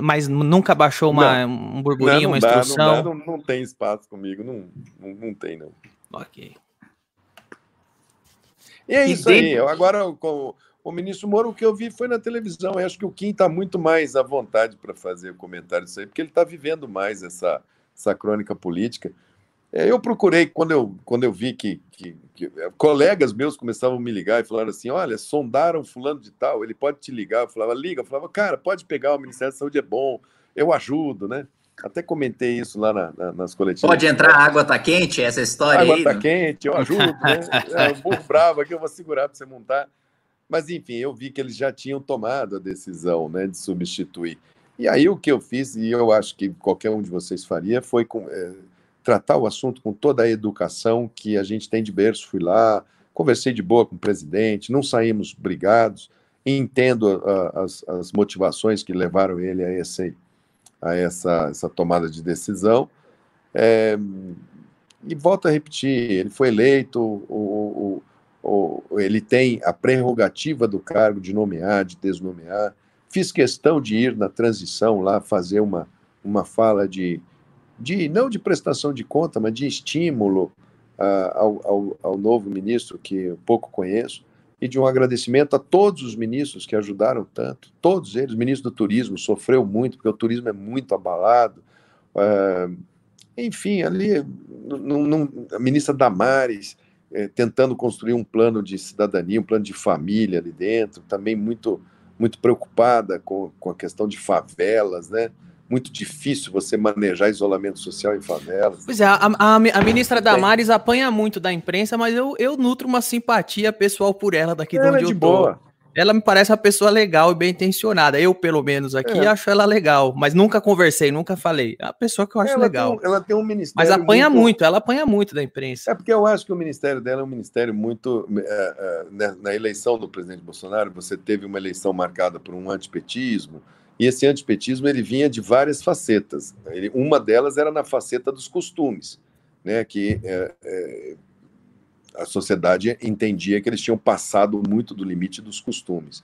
Mas nunca baixou uma, não, um burburinho, não, não uma dá, instrução? Não, não, tem espaço comigo, não, não, não tem, não. Ok. E é e isso dentro... aí. Agora, com, o ministro Moro, o que eu vi foi na televisão. Eu acho que o Kim está muito mais à vontade para fazer o comentário disso aí, porque ele está vivendo mais essa, essa crônica política. É, eu procurei, quando eu, quando eu vi que, que, que, é, colegas meus começavam a me ligar e falaram assim: olha, sondaram fulano de tal, ele pode te ligar. Eu falava, liga. Eu falava, cara, pode pegar, o Ministério da Saúde é bom, eu ajudo, né? Até comentei isso lá na, na, nas coletivas. Pode entrar, a água tá quente, essa história água aí. Água tá quente, eu ajudo, né? É um burro bravo aqui, eu vou segurar para você montar. Mas, enfim, eu vi que eles já tinham tomado a decisão né, de substituir. E aí o que eu fiz, e eu acho que qualquer um de vocês faria, foi com, é, tratar o assunto com toda a educação que a gente tem de berço. Fui lá, conversei de boa com o presidente, não saímos brigados, entendo a, as, as motivações que levaram ele a, esse, a essa, essa tomada de decisão. É, e volto a repetir, ele foi eleito, o, o ele tem a prerrogativa do cargo de nomear, de desnomear. Fiz questão de ir na transição lá fazer uma, uma fala de, de, não de prestação de conta, mas de estímulo uh, ao, ao, ao, novo ministro, que eu pouco conheço, e de um agradecimento a todos os ministros que ajudaram tanto, todos eles. O ministro do Turismo sofreu muito, porque o turismo é muito abalado. Uh, enfim, ali, a ministra Damares, é, tentando construir um plano de cidadania, um plano de família ali dentro, também muito, muito preocupada com, com a questão de favelas, né? Muito difícil você manejar isolamento social em favelas. Pois é, a, a, a ministra Damares apanha muito da imprensa, mas eu, eu nutro uma simpatia pessoal por ela daqui de onde é de eu tô. Ela me parece uma pessoa legal e bem intencionada. Eu, pelo menos, aqui é. acho ela legal, mas nunca conversei, nunca falei. É uma pessoa que eu acho ela legal. Tem, ela tem um ministério. Mas apanha muito... muito... ela apanha muito da imprensa. É porque eu acho que o ministério dela é um ministério muito. É, é, né, na eleição do presidente Bolsonaro, você teve uma eleição marcada por um antipetismo, e esse antipetismo ele vinha de várias facetas. Ele, uma delas era na faceta dos costumes, né, que é, é a sociedade entendia que eles tinham passado muito do limite dos costumes.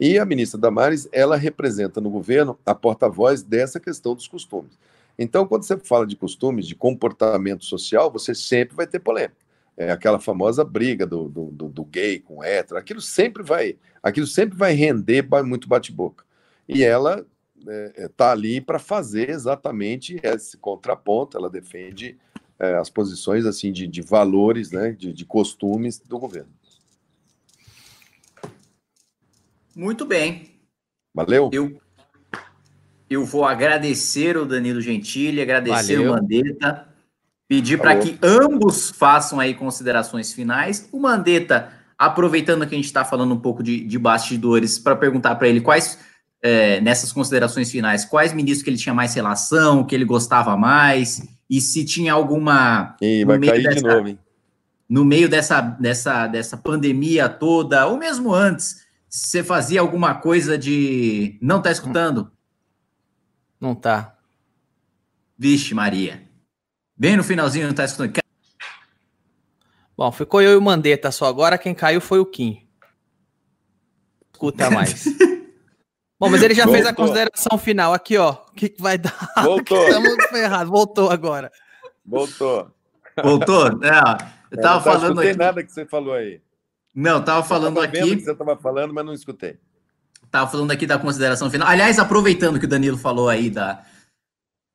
E a ministra Damares, ela representa no governo a porta-voz dessa questão dos costumes. Então, quando você fala de costumes, de comportamento social, você sempre vai ter polêmica. É aquela famosa briga do, do, do, do gay com o hétero, aquilo sempre vai, aquilo sempre vai render muito bate-boca. E ela está é, é tá ali para fazer exatamente esse contraponto, ela defende é, as posições assim de, de valores, né, de, de costumes do governo. Muito bem. Valeu. Eu, eu vou agradecer o Danilo Gentili, agradecer Valeu. o Mandetta, pedir para que ambos façam aí considerações finais. O Mandetta, aproveitando que a gente está falando um pouco de, de bastidores, para perguntar para ele quais, é, nessas considerações finais, quais ministros que ele tinha mais relação, que ele gostava mais, e se tinha alguma. E vai cair dessa, de novo, hein? No meio dessa, dessa, dessa pandemia toda, ou mesmo antes, você fazia alguma coisa de. Não tá escutando? Não tá. Vixe, Maria. Bem no finalzinho, não tá escutando. Bom, ficou eu e o Mandetta só. Agora quem caiu foi o Kim. Escuta mais. Bom, mas ele já Voltou. fez a consideração final aqui, ó. O que, que vai dar? Voltou. Estamos ferrados. Voltou agora. Voltou. Voltou? É, eu tava eu falando. Não escutei aqui... nada que você falou aí. Não, eu tava falando eu tava aqui. que você estava falando, mas não escutei. Tava falando aqui da consideração final. Aliás, aproveitando que o Danilo falou aí da.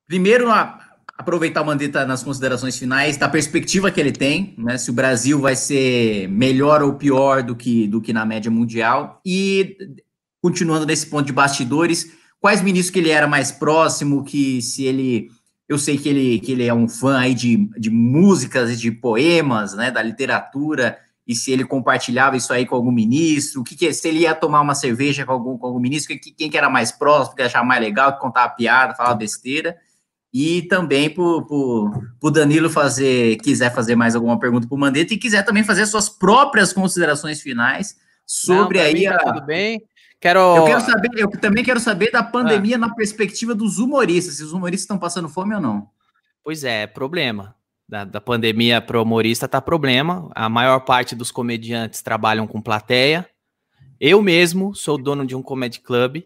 Primeiro, a... aproveitar o Mandetta nas considerações finais, da perspectiva que ele tem, né? Se o Brasil vai ser melhor ou pior do que, do que na média mundial. E continuando nesse ponto de bastidores, quais ministros que ele era mais próximo, que se ele eu sei que ele, que ele é um fã aí de, de músicas e de poemas, né, da literatura, e se ele compartilhava isso aí com algum ministro, o que, que se ele ia tomar uma cerveja com algum, com algum ministro, que, quem que era mais próximo, que achava mais legal, que contava piada, falava besteira, e também para o Danilo fazer, quiser fazer mais alguma pergunta para o Mandetta e quiser também fazer suas próprias considerações finais sobre Não, aí tá a... tudo bem. Quero... Eu quero saber, eu também quero saber da pandemia ah. na perspectiva dos humoristas, se os humoristas estão passando fome ou não. Pois é, problema. Da, da pandemia para o humorista tá problema. A maior parte dos comediantes trabalham com plateia. Eu mesmo sou dono de um comedy club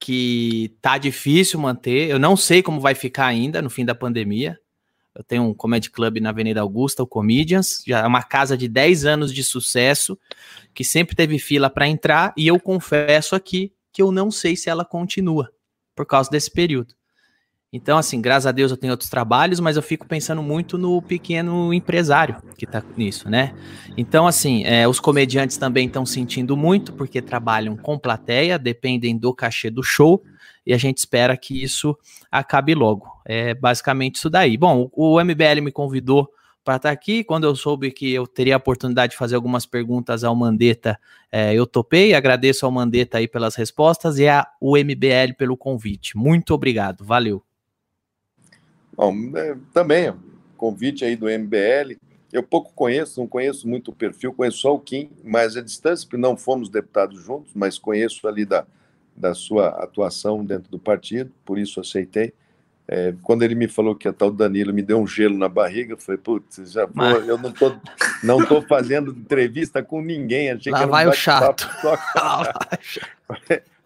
que tá difícil manter. Eu não sei como vai ficar ainda no fim da pandemia. Eu tenho um comedy club na Avenida Augusta, o Comedians, já é uma casa de 10 anos de sucesso, que sempre teve fila para entrar, e eu confesso aqui que eu não sei se ela continua por causa desse período. Então, assim, graças a Deus eu tenho outros trabalhos, mas eu fico pensando muito no pequeno empresário que tá nisso, né? Então, assim, é, os comediantes também estão sentindo muito, porque trabalham com plateia, dependem do cachê do show, e a gente espera que isso acabe logo. É basicamente isso daí. Bom, o MBL me convidou para estar tá aqui. Quando eu soube que eu teria a oportunidade de fazer algumas perguntas ao Mandetta, é, eu topei. Agradeço ao Mandetta aí pelas respostas e ao MBL pelo convite. Muito obrigado. Valeu. Bom, é, também, convite aí do MBL. Eu pouco conheço, não conheço muito o perfil, conheço só o Kim, mas a distância, porque não fomos deputados juntos, mas conheço ali da, da sua atuação dentro do partido, por isso aceitei. É, quando ele me falou que a tal Danilo me deu um gelo na barriga, eu falei, putz, já Mas... eu não tô, não tô fazendo entrevista com ninguém. Achei Lá que vai o chato. Só...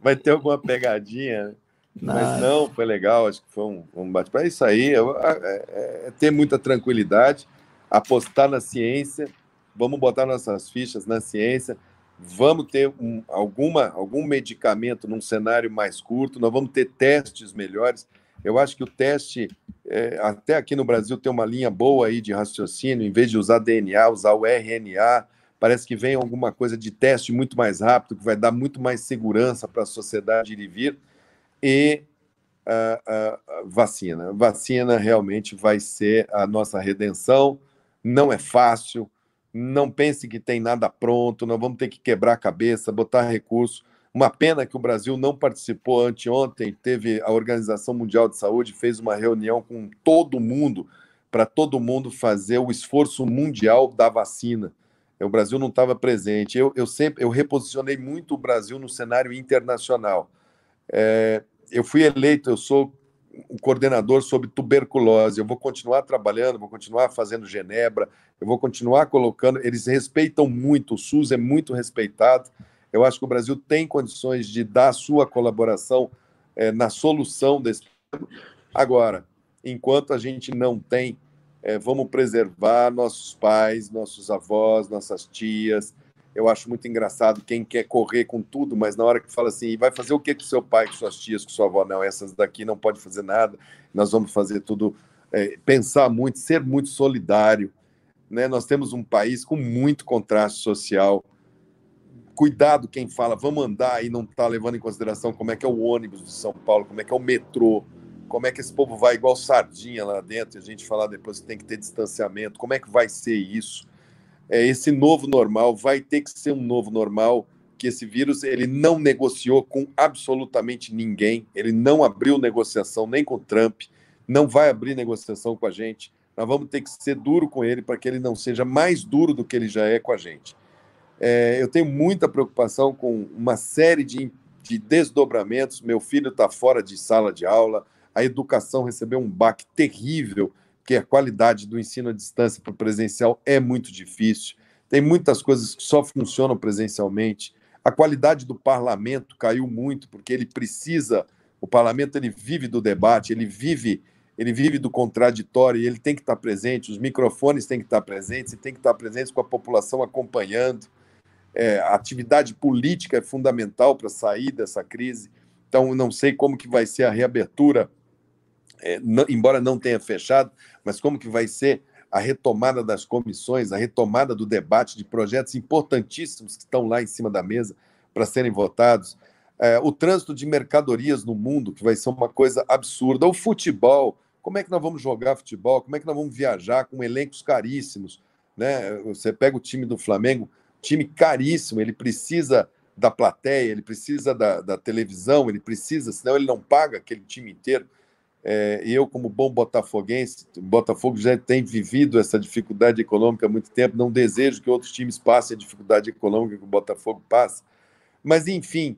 vai ter alguma pegadinha. Mas não, foi legal, acho que foi um, um bate-papo. É isso aí, é, é, é, ter muita tranquilidade, apostar na ciência, vamos botar nossas fichas na ciência, vamos ter um, alguma, algum medicamento num cenário mais curto, nós vamos ter testes melhores. Eu acho que o teste, é, até aqui no Brasil, tem uma linha boa aí de raciocínio, em vez de usar DNA, usar o RNA. Parece que vem alguma coisa de teste muito mais rápido, que vai dar muito mais segurança para a sociedade ir e vir. E a, a, a vacina. Vacina realmente vai ser a nossa redenção. Não é fácil, não pense que tem nada pronto, nós vamos ter que quebrar a cabeça, botar recurso. Uma pena que o Brasil não participou anteontem, teve a Organização Mundial de Saúde, fez uma reunião com todo mundo, para todo mundo fazer o esforço mundial da vacina. O Brasil não estava presente. Eu, eu sempre eu reposicionei muito o Brasil no cenário internacional. É, eu fui eleito, eu sou um coordenador sobre tuberculose. Eu vou continuar trabalhando, vou continuar fazendo Genebra, eu vou continuar colocando. Eles respeitam muito, o SUS é muito respeitado. Eu acho que o Brasil tem condições de dar sua colaboração é, na solução desse problema. Agora, enquanto a gente não tem, é, vamos preservar nossos pais, nossos avós, nossas tias, eu acho muito engraçado quem quer correr com tudo, mas na hora que fala assim, vai fazer o que com seu pai, com suas tias, com sua avó? Não, essas daqui não pode fazer nada, nós vamos fazer tudo, é, pensar muito, ser muito solidário. Né? Nós temos um país com muito contraste social. Cuidado quem fala, vamos andar e não está levando em consideração como é que é o ônibus de São Paulo, como é que é o metrô, como é que esse povo vai igual sardinha lá dentro, e a gente falar depois que tem que ter distanciamento, como é que vai ser isso? É, esse novo normal vai ter que ser um novo normal que esse vírus ele não negociou com absolutamente ninguém, ele não abriu negociação nem com Trump, não vai abrir negociação com a gente. Nós vamos ter que ser duro com ele para que ele não seja mais duro do que ele já é com a gente. É, eu tenho muita preocupação com uma série de, de desdobramentos. Meu filho está fora de sala de aula, a educação recebeu um baque terrível porque a qualidade do ensino à distância para o presencial é muito difícil. Tem muitas coisas que só funcionam presencialmente. A qualidade do parlamento caiu muito, porque ele precisa, o parlamento ele vive do debate, ele vive, ele vive do contraditório, e ele tem que estar presente, os microfones têm que estar presentes, e tem que estar presentes com a população acompanhando. É, a atividade política é fundamental para sair dessa crise. Então, não sei como que vai ser a reabertura é, não, embora não tenha fechado, mas como que vai ser a retomada das comissões, a retomada do debate de projetos importantíssimos que estão lá em cima da mesa para serem votados. é, o trânsito de mercadorias no mundo, que vai ser uma coisa absurda, o futebol, como é que nós vamos jogar futebol, como é que nós vamos viajar com elencos caríssimos, né? Você pega o time do Flamengo, time caríssimo, ele precisa da plateia, ele precisa da, da televisão, ele precisa, senão ele não paga aquele time inteiro. É, eu, como bom botafoguense, Botafogo já tem vivido essa dificuldade econômica há muito tempo, não desejo que outros times passem a dificuldade econômica que o Botafogo passa. Mas, enfim,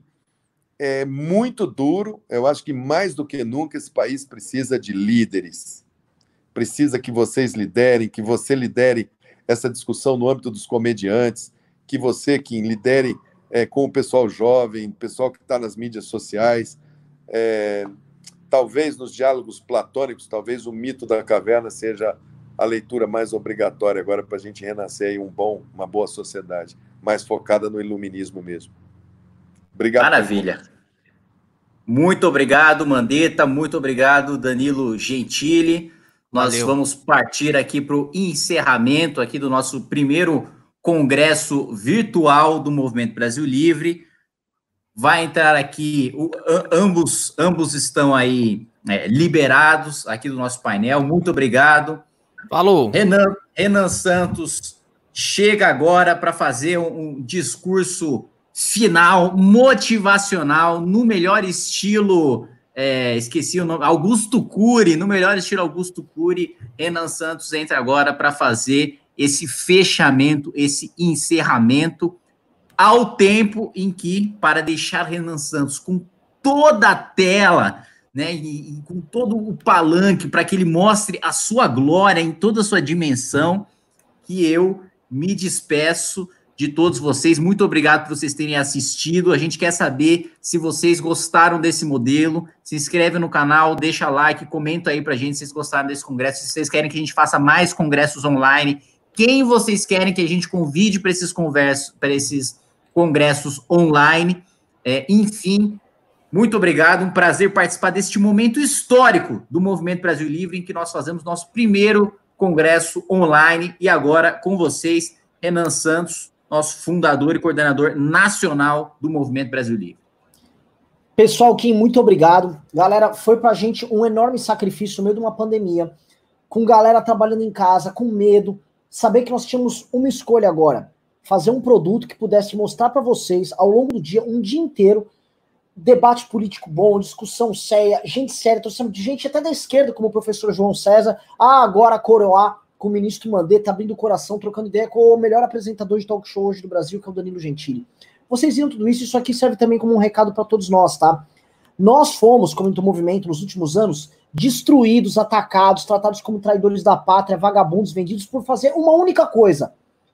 é muito duro. Eu acho que mais do que nunca esse país precisa de líderes. Precisa que vocês liderem, que você lidere essa discussão no âmbito dos comediantes, que você que lidere é, com o pessoal jovem, pessoal que está nas mídias sociais. É, talvez nos diálogos platônicos, talvez o mito da caverna seja a leitura mais obrigatória agora para a gente renascer aí um bom, uma boa sociedade, mais focada no iluminismo mesmo. Obrigado. Maravilha. Muito obrigado, Mandetta. Muito obrigado, Danilo Gentili. Nós Valeu. vamos partir aqui para o encerramento aqui do nosso primeiro congresso virtual do Movimento Brasil Livre vai entrar aqui, o, ambos, ambos estão aí é, liberados aqui do nosso painel. Muito obrigado. Falou. Renan, Renan Santos chega agora para fazer um, um, discurso final, motivacional, no melhor estilo. É, esqueci o nome, Augusto Cury, no melhor estilo Augusto Cury, Renan Santos entra agora para fazer esse fechamento, esse encerramento ao tempo em que, para deixar Renan Santos com toda a tela, né, e, e com todo o palanque, para que ele mostre a sua glória em toda a sua dimensão, que eu me despeço de todos vocês. Muito obrigado por vocês terem assistido. A gente quer saber se vocês gostaram desse modelo. Se inscreve no canal, deixa like, comenta aí para a gente se vocês gostaram desse congresso, se vocês querem que a gente faça mais congressos online, quem vocês querem que a gente convide para esses conversos, para esses congressos online. É, enfim, muito obrigado, um prazer participar deste momento histórico do Movimento Brasil Livre, em que nós fazemos nosso primeiro congresso online. E agora, com vocês, Renan Santos, nosso fundador e coordenador nacional do Movimento Brasil Livre. Pessoal, Kim, muito obrigado. Galera, foi para a gente um enorme sacrifício no meio de uma pandemia, com galera trabalhando em casa, com medo, saber que nós tínhamos uma escolha agora fazer um produto que pudesse mostrar para vocês, ao longo do dia, um dia inteiro, debate político bom, discussão séria, gente séria, de gente até da esquerda, como o professor João César, ah, agora coroar com o ministro Mandetta, abrindo o coração, trocando ideia com o melhor apresentador de talk show hoje do Brasil, que é o Danilo Gentili. Vocês viram tudo isso, isso aqui serve também como um recado para todos nós, tá? Nós fomos, como do movimento nos últimos anos, destruídos, atacados, tratados como traidores da pátria, vagabundos, vendidos por fazer uma única coisa: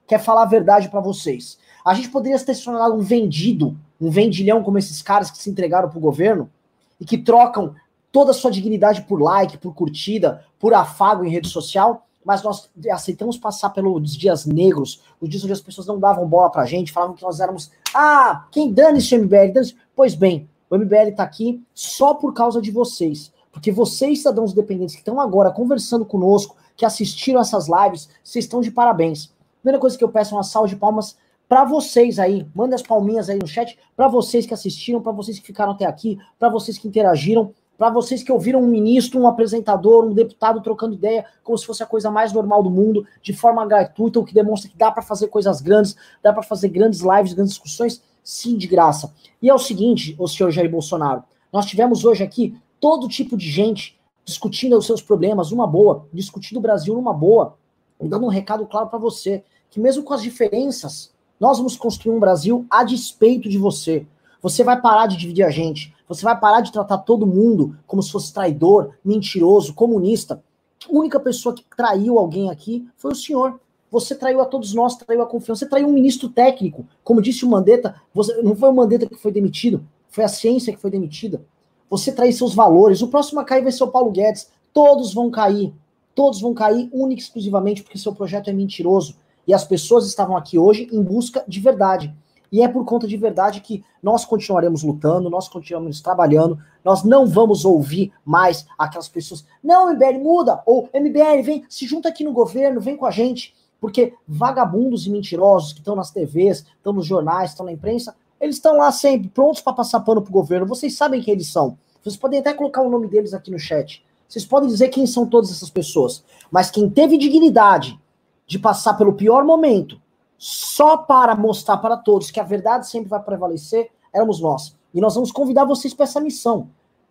quer falar a verdade para vocês. A gente poderia ter se tornado um vendido, um vendilhão como esses caras que se entregaram pro governo e que trocam toda a sua dignidade por like, por curtida, por afago em rede social, mas nós aceitamos passar pelos dias negros, os dias onde as pessoas não davam bola pra gente, falavam que nós éramos, ah, quem dane esse MBL? Dane pois bem, o MBL tá aqui só por causa de vocês, porque vocês, cidadãos dependentes que estão agora conversando conosco, que assistiram essas lives, vocês estão de parabéns. Primeira coisa que eu peço é uma salva de palmas para vocês aí. Manda as palminhas aí no chat para vocês que assistiram, para vocês que ficaram até aqui, para vocês que interagiram, para vocês que ouviram um ministro, um apresentador, um deputado trocando ideia como se fosse a coisa mais normal do mundo, de forma gratuita, o que demonstra que dá para fazer coisas grandes, dá para fazer grandes lives, grandes discussões, sim, de graça. E é o seguinte, o senhor Jair Bolsonaro, nós tivemos hoje aqui todo tipo de gente discutindo os seus problemas, uma boa, discutindo o Brasil numa boa, dando um recado claro para você, que mesmo com as diferenças, nós vamos construir um Brasil a despeito de você. Você vai parar de dividir a gente. Você vai parar de tratar todo mundo como se fosse traidor, mentiroso, comunista. A única pessoa que traiu alguém aqui foi o senhor. Você traiu a todos nós, traiu a confiança. Você traiu um ministro técnico. Como disse o Mandetta, você, não foi o Mandetta que foi demitido, foi a ciência que foi demitida. Você traiu seus valores. O próximo a cair vai ser o Paulo Guedes. Todos vão cair. Todos vão cair única e exclusivamente porque seu projeto é mentiroso. E as pessoas estavam aqui hoje em busca de verdade. E é por conta de verdade que nós continuaremos lutando, nós continuaremos trabalhando, nós não vamos ouvir mais aquelas pessoas, não, MBL muda, ou MBL vem, se junta aqui no governo, vem com a gente, porque vagabundos e mentirosos que estão nas TVs, estão nos jornais, estão na imprensa, Eles estão lá sempre, prontos para passar pano pro governo. Vocês sabem quem eles são. Vocês podem até colocar o nome deles aqui no chat. Vocês podem dizer quem são todas essas pessoas. Mas quem teve dignidade de passar pelo pior momento, só para mostrar para todos que a verdade sempre vai prevalecer, éramos nós. E nós vamos convidar vocês para essa missão.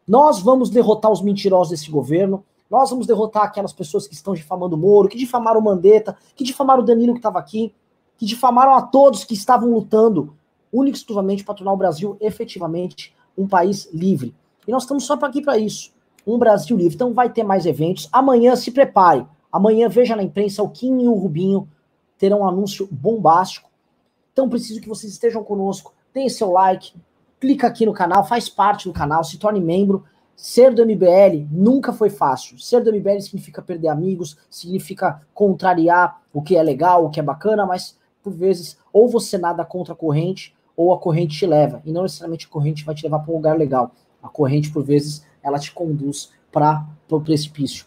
Nós vamos derrotar os mentirosos desse governo. Nós vamos derrotar aquelas pessoas que estão difamando o Moro, que difamaram o Mandetta, que difamaram o Danilo que estava aqui, que difamaram a todos que estavam lutando única e exclusivamente para tornar o Brasil efetivamente um país livre. E nós estamos só aqui para isso. Um Brasil livre. Então vai ter mais eventos. Amanhã se prepare. Amanhã veja na imprensa o Kim e o Rubinho terão um anúncio bombástico. Então preciso que vocês estejam conosco. Deem seu like, clica aqui no canal, faz parte do canal, se torne membro. Ser do MBL nunca foi fácil. Ser do MBL significa perder amigos, significa contrariar o que é legal, o que é bacana, mas por vezes ou você nada contra a corrente ou a corrente te leva. E não necessariamente a corrente vai te levar para um lugar legal. A corrente, por vezes, ela te conduz para o precipício.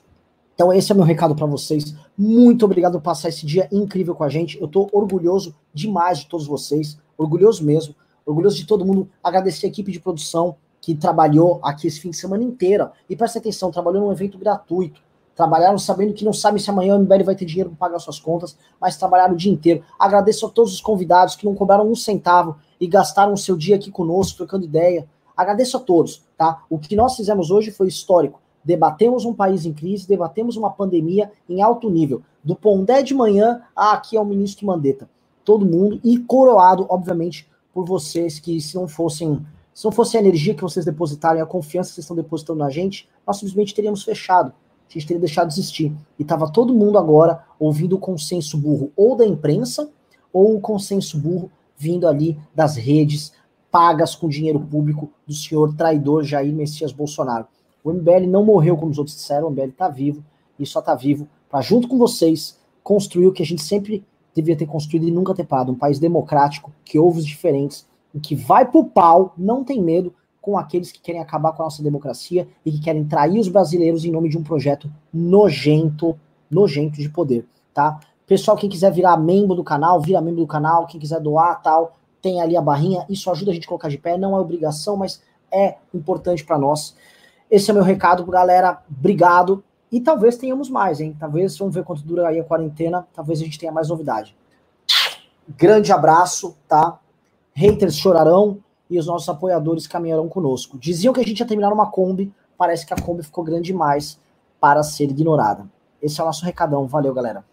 Então, esse é meu recado para vocês. Muito obrigado por passar esse dia incrível com a gente. Eu estou orgulhoso demais de todos vocês, orgulhoso mesmo, orgulhoso de todo mundo. Agradecer a equipe de produção que trabalhou aqui esse fim de semana inteira. E presta atenção, trabalhou num evento gratuito. Trabalharam sabendo que não sabem se amanhã o MBL vai ter dinheiro para pagar suas contas, mas trabalharam o dia inteiro. Agradeço a todos os convidados que não cobraram um centavo e gastaram o seu dia aqui conosco, trocando ideia. Agradeço a todos, tá? O que nós fizemos hoje foi histórico. Debatemos um país em crise, debatemos uma pandemia em alto nível. Do Pondé de manhã a aqui ao ministro Mandetta. Todo mundo e coroado, obviamente, por vocês que se não fossem, se não fosse a energia que vocês depositaram, a confiança que vocês estão depositando na gente, nós simplesmente teríamos fechado. A gente teria deixado de existir. E tava todo mundo agora ouvindo o consenso burro ou da imprensa ou o consenso burro vindo ali das redes pagas com dinheiro público do senhor traidor Jair Messias Bolsonaro. O MBL não morreu, como os outros disseram, o MBL está vivo e só está vivo para, junto com vocês, construir o que a gente sempre devia ter construído e nunca ter parado. Um país democrático, que ouve os diferentes, e que vai pro pau, não tem medo, com aqueles que querem acabar com a nossa democracia e que querem trair os brasileiros em nome de um projeto nojento, nojento de poder, tá? Pessoal, quem quiser virar membro do canal, vira membro do canal. Quem quiser doar, tal, tem ali a barrinha. Isso ajuda a gente a colocar de pé. Não é obrigação, mas é importante para nós. Esse é o meu recado, galera. Obrigado. E talvez tenhamos mais, hein? Talvez, vamos ver quanto dura aí a quarentena. Talvez a gente tenha mais novidade. Grande abraço, tá? Haters chorarão e os nossos apoiadores caminharão conosco. Diziam que a gente ia terminar uma Kombi. Parece que a Kombi ficou grande demais para ser ignorada. Esse é o nosso recadão. Valeu, galera.